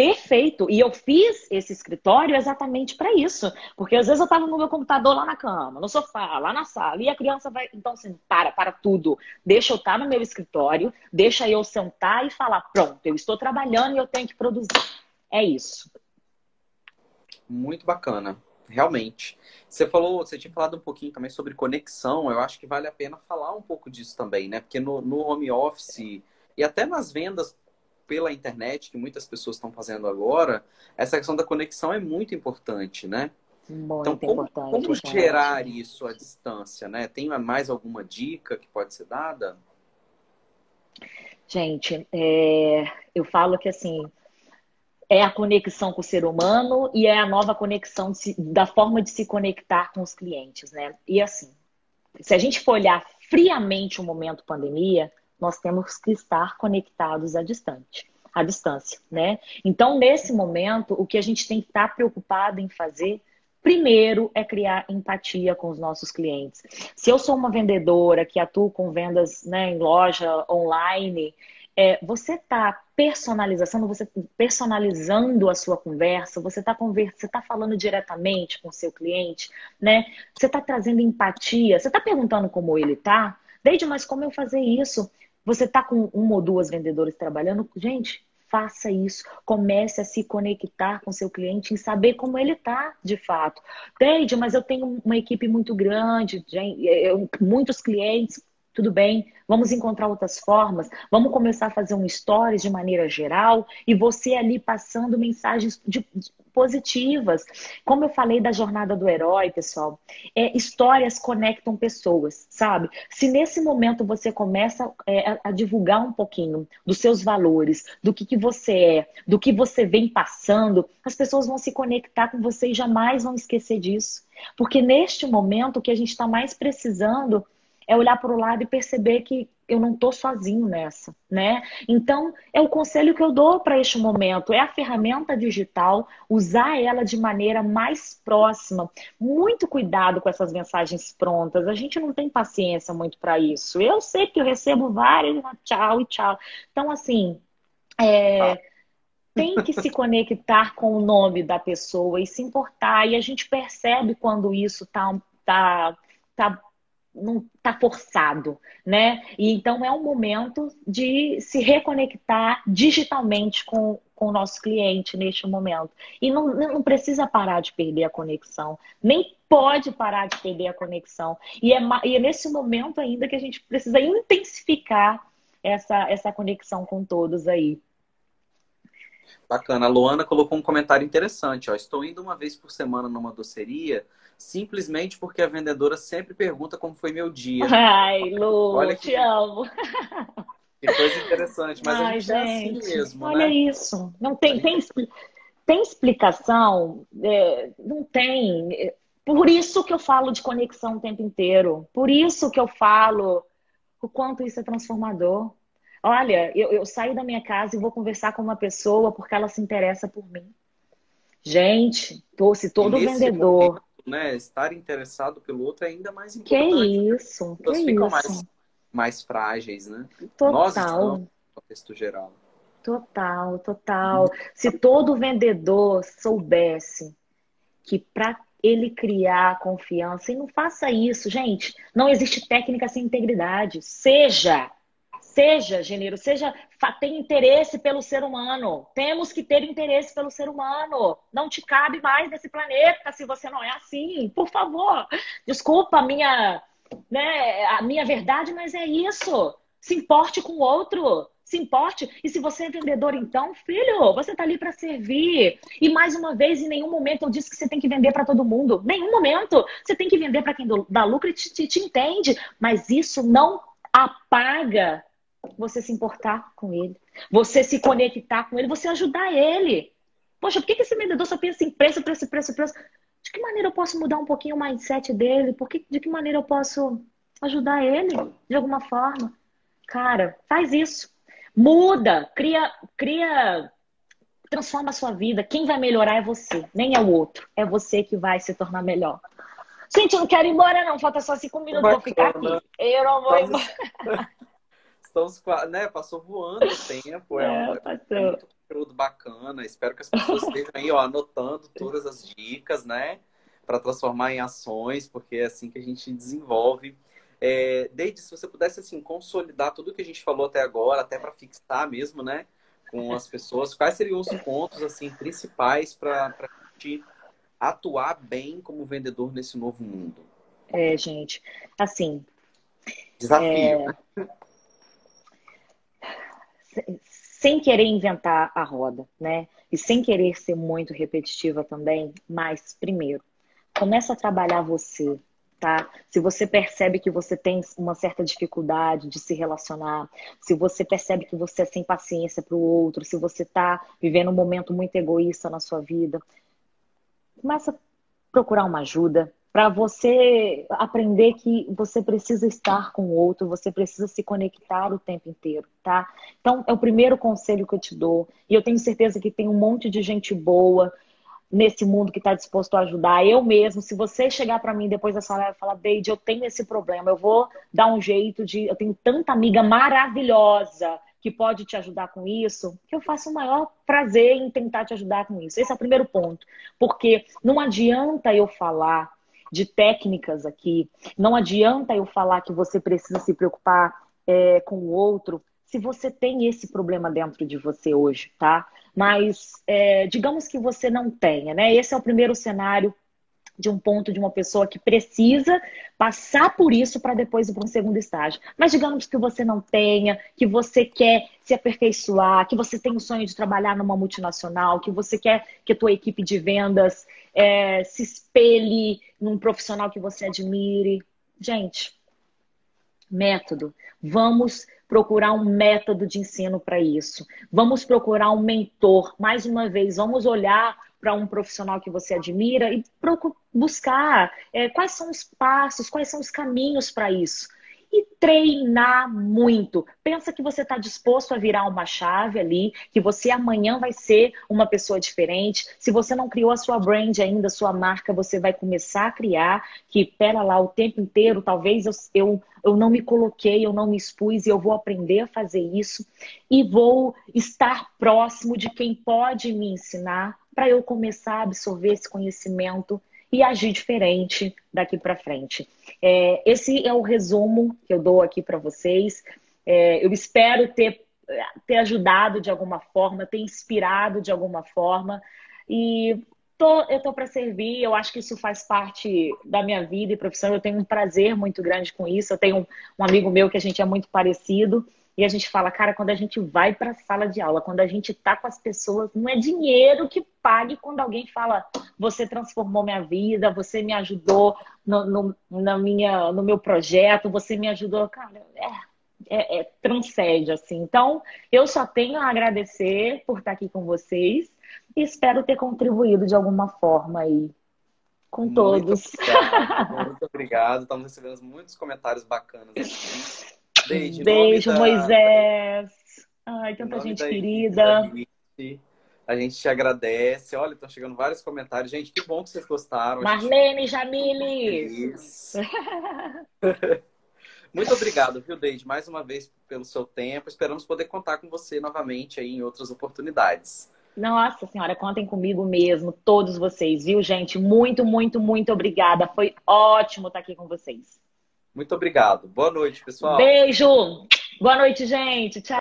Perfeito. E eu fiz esse escritório exatamente para isso. Porque às vezes eu estava no meu computador lá na cama, no sofá, lá na sala, e a criança vai. Então, assim, para, para tudo. Deixa eu estar tá no meu escritório, deixa eu sentar e falar: pronto, eu estou trabalhando e eu tenho que produzir. É isso. Muito bacana, realmente. Você falou, você tinha falado um pouquinho também sobre conexão. Eu acho que vale a pena falar um pouco disso também, né? Porque no, no home office e até nas vendas pela internet, que muitas pessoas estão fazendo agora, essa questão da conexão é muito importante, né? Muito então, como, importante, como gerar isso à distância, né? Tem mais alguma dica que pode ser dada? Gente, é, eu falo que assim é a conexão com o ser humano e é a nova conexão se, da forma de se conectar com os clientes, né? E assim, se a gente for olhar friamente o momento pandemia, nós temos que estar conectados à distante, à distância, né? Então, nesse momento, o que a gente tem que estar preocupado em fazer Primeiro é criar empatia com os nossos clientes. Se eu sou uma vendedora que atua com vendas né, em loja online, é, você está personalização, você personalizando a sua conversa, você está você tá falando diretamente com o seu cliente, né? Você está trazendo empatia, você está perguntando como ele está. Desde, mas como eu fazer isso? Você está com uma ou duas vendedores trabalhando? Gente, faça isso. Comece a se conectar com seu cliente e saber como ele está de fato. Entende? Mas eu tenho uma equipe muito grande, muitos clientes. Tudo bem, vamos encontrar outras formas, vamos começar a fazer um stories de maneira geral e você ali passando mensagens de positivas. Como eu falei da jornada do herói, pessoal, é, histórias conectam pessoas, sabe? Se nesse momento você começa é, a, divulgar um pouquinho dos seus valores, do que, que você é, do que você vem passando, as pessoas vão se conectar com você e jamais vão esquecer disso. Porque neste momento o que a gente está mais precisando é olhar para o lado e perceber que eu não estou sozinho nessa, né? Então, é o conselho que eu dou para este momento, é a ferramenta digital, usar ela de maneira mais próxima. Muito cuidado com essas mensagens prontas. A gente não tem paciência muito para isso. Eu sei que eu recebo várias, tchau e tchau. Então, assim, é, tem que se conectar com o nome da pessoa e se importar. E a gente percebe quando isso tá, tá, tá não está forçado, né? E então é um momento de se reconectar digitalmente com, com o nosso cliente neste momento. E não, não precisa parar de perder a conexão, nem pode parar de perder a conexão. E é, e é nesse momento ainda que a gente precisa intensificar essa, essa conexão com todos aí. Bacana. A Luana colocou um comentário interessante. Ó. Estou indo uma vez por semana numa doceria simplesmente porque a vendedora sempre pergunta como foi meu dia. Ai, Lu, Olha que... te amo. Que coisa interessante, mas Ai, a gente, gente, é assim mesmo, olha né? isso. Não tem, tem tem explicação? É, não tem. Por isso que eu falo de conexão o tempo inteiro. Por isso que eu falo o quanto isso é transformador. Olha, eu, eu saio da minha casa e vou conversar com uma pessoa porque ela se interessa por mim. Gente, se todo vendedor. Momento, né, estar interessado pelo outro é ainda mais importante. Que isso, que ficam isso. Mais, mais frágeis, né? Total. Nós estamos no contexto geral. Total, total. Se todo vendedor soubesse que para ele criar confiança, e não faça isso, gente, não existe técnica sem integridade. Seja, seja generoso, seja, tenha interesse pelo ser humano. Temos que ter interesse pelo ser humano. Não te cabe mais nesse planeta se você não é assim. Por favor. Desculpa a minha, né, a minha verdade, mas é isso. Se importe com o outro se importe. E se você é vendedor, então, filho, você está ali para servir. E mais uma vez, em nenhum momento eu disse que você tem que vender para todo mundo. Nenhum momento. Você tem que vender para quem dá lucro e te, te, te entende. Mas isso não apaga você se importar com ele, você se conectar com ele, você ajudar ele. Poxa, por que, esse vendedor só pensa em preço, preço, preço, preço? De que maneira eu posso mudar um pouquinho o mindset dele? Por que, de que maneira eu posso ajudar ele de alguma forma? Cara, faz isso. Muda, cria, cria, transforma a sua vida. Quem vai melhorar é você, nem é o outro. É você que vai se tornar melhor. Gente, eu não quero ir embora, não. Falta só cinco minutos, vou ficar aqui. Eu não vou Estamos... embora. [laughs] Estamos, né? Passou voando o tempo. É, é, um, é muito conteúdo bacana. Espero que as pessoas estejam aí, ó, anotando todas as dicas, né? Para transformar em ações, porque é assim que a gente desenvolve é, Deide, se você pudesse assim consolidar tudo que a gente falou até agora, até para fixar mesmo, né, com as pessoas, quais seriam os pontos assim principais para a gente atuar bem como vendedor nesse novo mundo? É, gente, assim. Desafio. É... Né? Sem querer inventar a roda, né? E sem querer ser muito repetitiva também, mas primeiro, começa a trabalhar você, tá? Se você percebe que você tem uma certa dificuldade de se relacionar, se você percebe que você é sem paciência para o outro, se você está vivendo um momento muito egoísta na sua vida, começa a procurar uma ajuda para você aprender que você precisa estar com o outro, você precisa se conectar o tempo inteiro, tá? Então, é o primeiro conselho que eu te dou. E eu tenho certeza que tem um monte de gente boa nesse mundo que está disposto a ajudar. Eu mesmo, se você chegar para mim depois dessa live e falar, Deide, eu tenho esse problema, eu vou dar um jeito de. Eu tenho tanta amiga maravilhosa que pode te ajudar com isso, que eu faço o maior prazer em tentar te ajudar com isso. Esse é o primeiro ponto. Porque não adianta eu falar de técnicas aqui, não adianta eu falar que você precisa se preocupar é, com o outro se você tem esse problema dentro de você hoje, tá? Mas é, digamos que você não tenha, né? Esse é o primeiro cenário de um ponto de uma pessoa que precisa passar por isso para depois ir para um segundo estágio. Mas digamos que você não tenha, que você quer se aperfeiçoar, que você tem o sonho de trabalhar numa multinacional, que você quer que a tua equipe de vendas é, se espelhe num profissional que você admire. Gente, método. Vamos procurar um método de ensino para isso. Vamos procurar um mentor. Mais uma vez, vamos olhar para um profissional que você admira e buscar é, quais são os passos, quais são os caminhos para isso e treinar muito. Pensa que você está disposto a virar uma chave ali, que você amanhã vai ser uma pessoa diferente. Se você não criou a sua brand ainda, sua marca, você vai começar a criar. Que pera lá o tempo inteiro, talvez eu, eu, eu não me coloquei, eu não me expus e eu vou aprender a fazer isso e vou estar próximo de quem pode me ensinar para eu começar a absorver esse conhecimento e agir diferente daqui para frente. É, esse é o resumo que eu dou aqui para vocês. É, eu espero ter, ter ajudado de alguma forma, ter inspirado de alguma forma. E tô, eu estou para servir, eu acho que isso faz parte da minha vida e profissão. Eu tenho um prazer muito grande com isso. Eu tenho um, um amigo meu que a gente é muito parecido. E a gente fala, cara, quando a gente vai para a sala de aula, quando a gente tá com as pessoas, não é dinheiro que pague quando alguém fala, você transformou minha vida, você me ajudou no, no, na minha, no meu projeto, você me ajudou. Cara, é, é, é, transcende, assim. Então, eu só tenho a agradecer por estar aqui com vocês. E espero ter contribuído de alguma forma aí com Muito todos. obrigado, [laughs] muito obrigado. Estamos recebendo muitos comentários bacanas aqui. Beijo, da- Moisés. Ai, em tanta gente da querida. da A gente te agradece. Olha, estão chegando vários comentários. Gente, que bom que vocês gostaram. Gente Marlene Jamile. [laughs] Muito obrigado, viu, Deide, mais uma vez pelo seu tempo. Esperamos poder contar com você novamente aí em outras oportunidades. Nossa senhora, contem comigo mesmo, todos vocês, viu, gente? Muito, muito, muito obrigada. Foi ótimo estar aqui com vocês. Muito obrigado. Boa noite, pessoal. Beijo! Boa noite, gente. Tchau.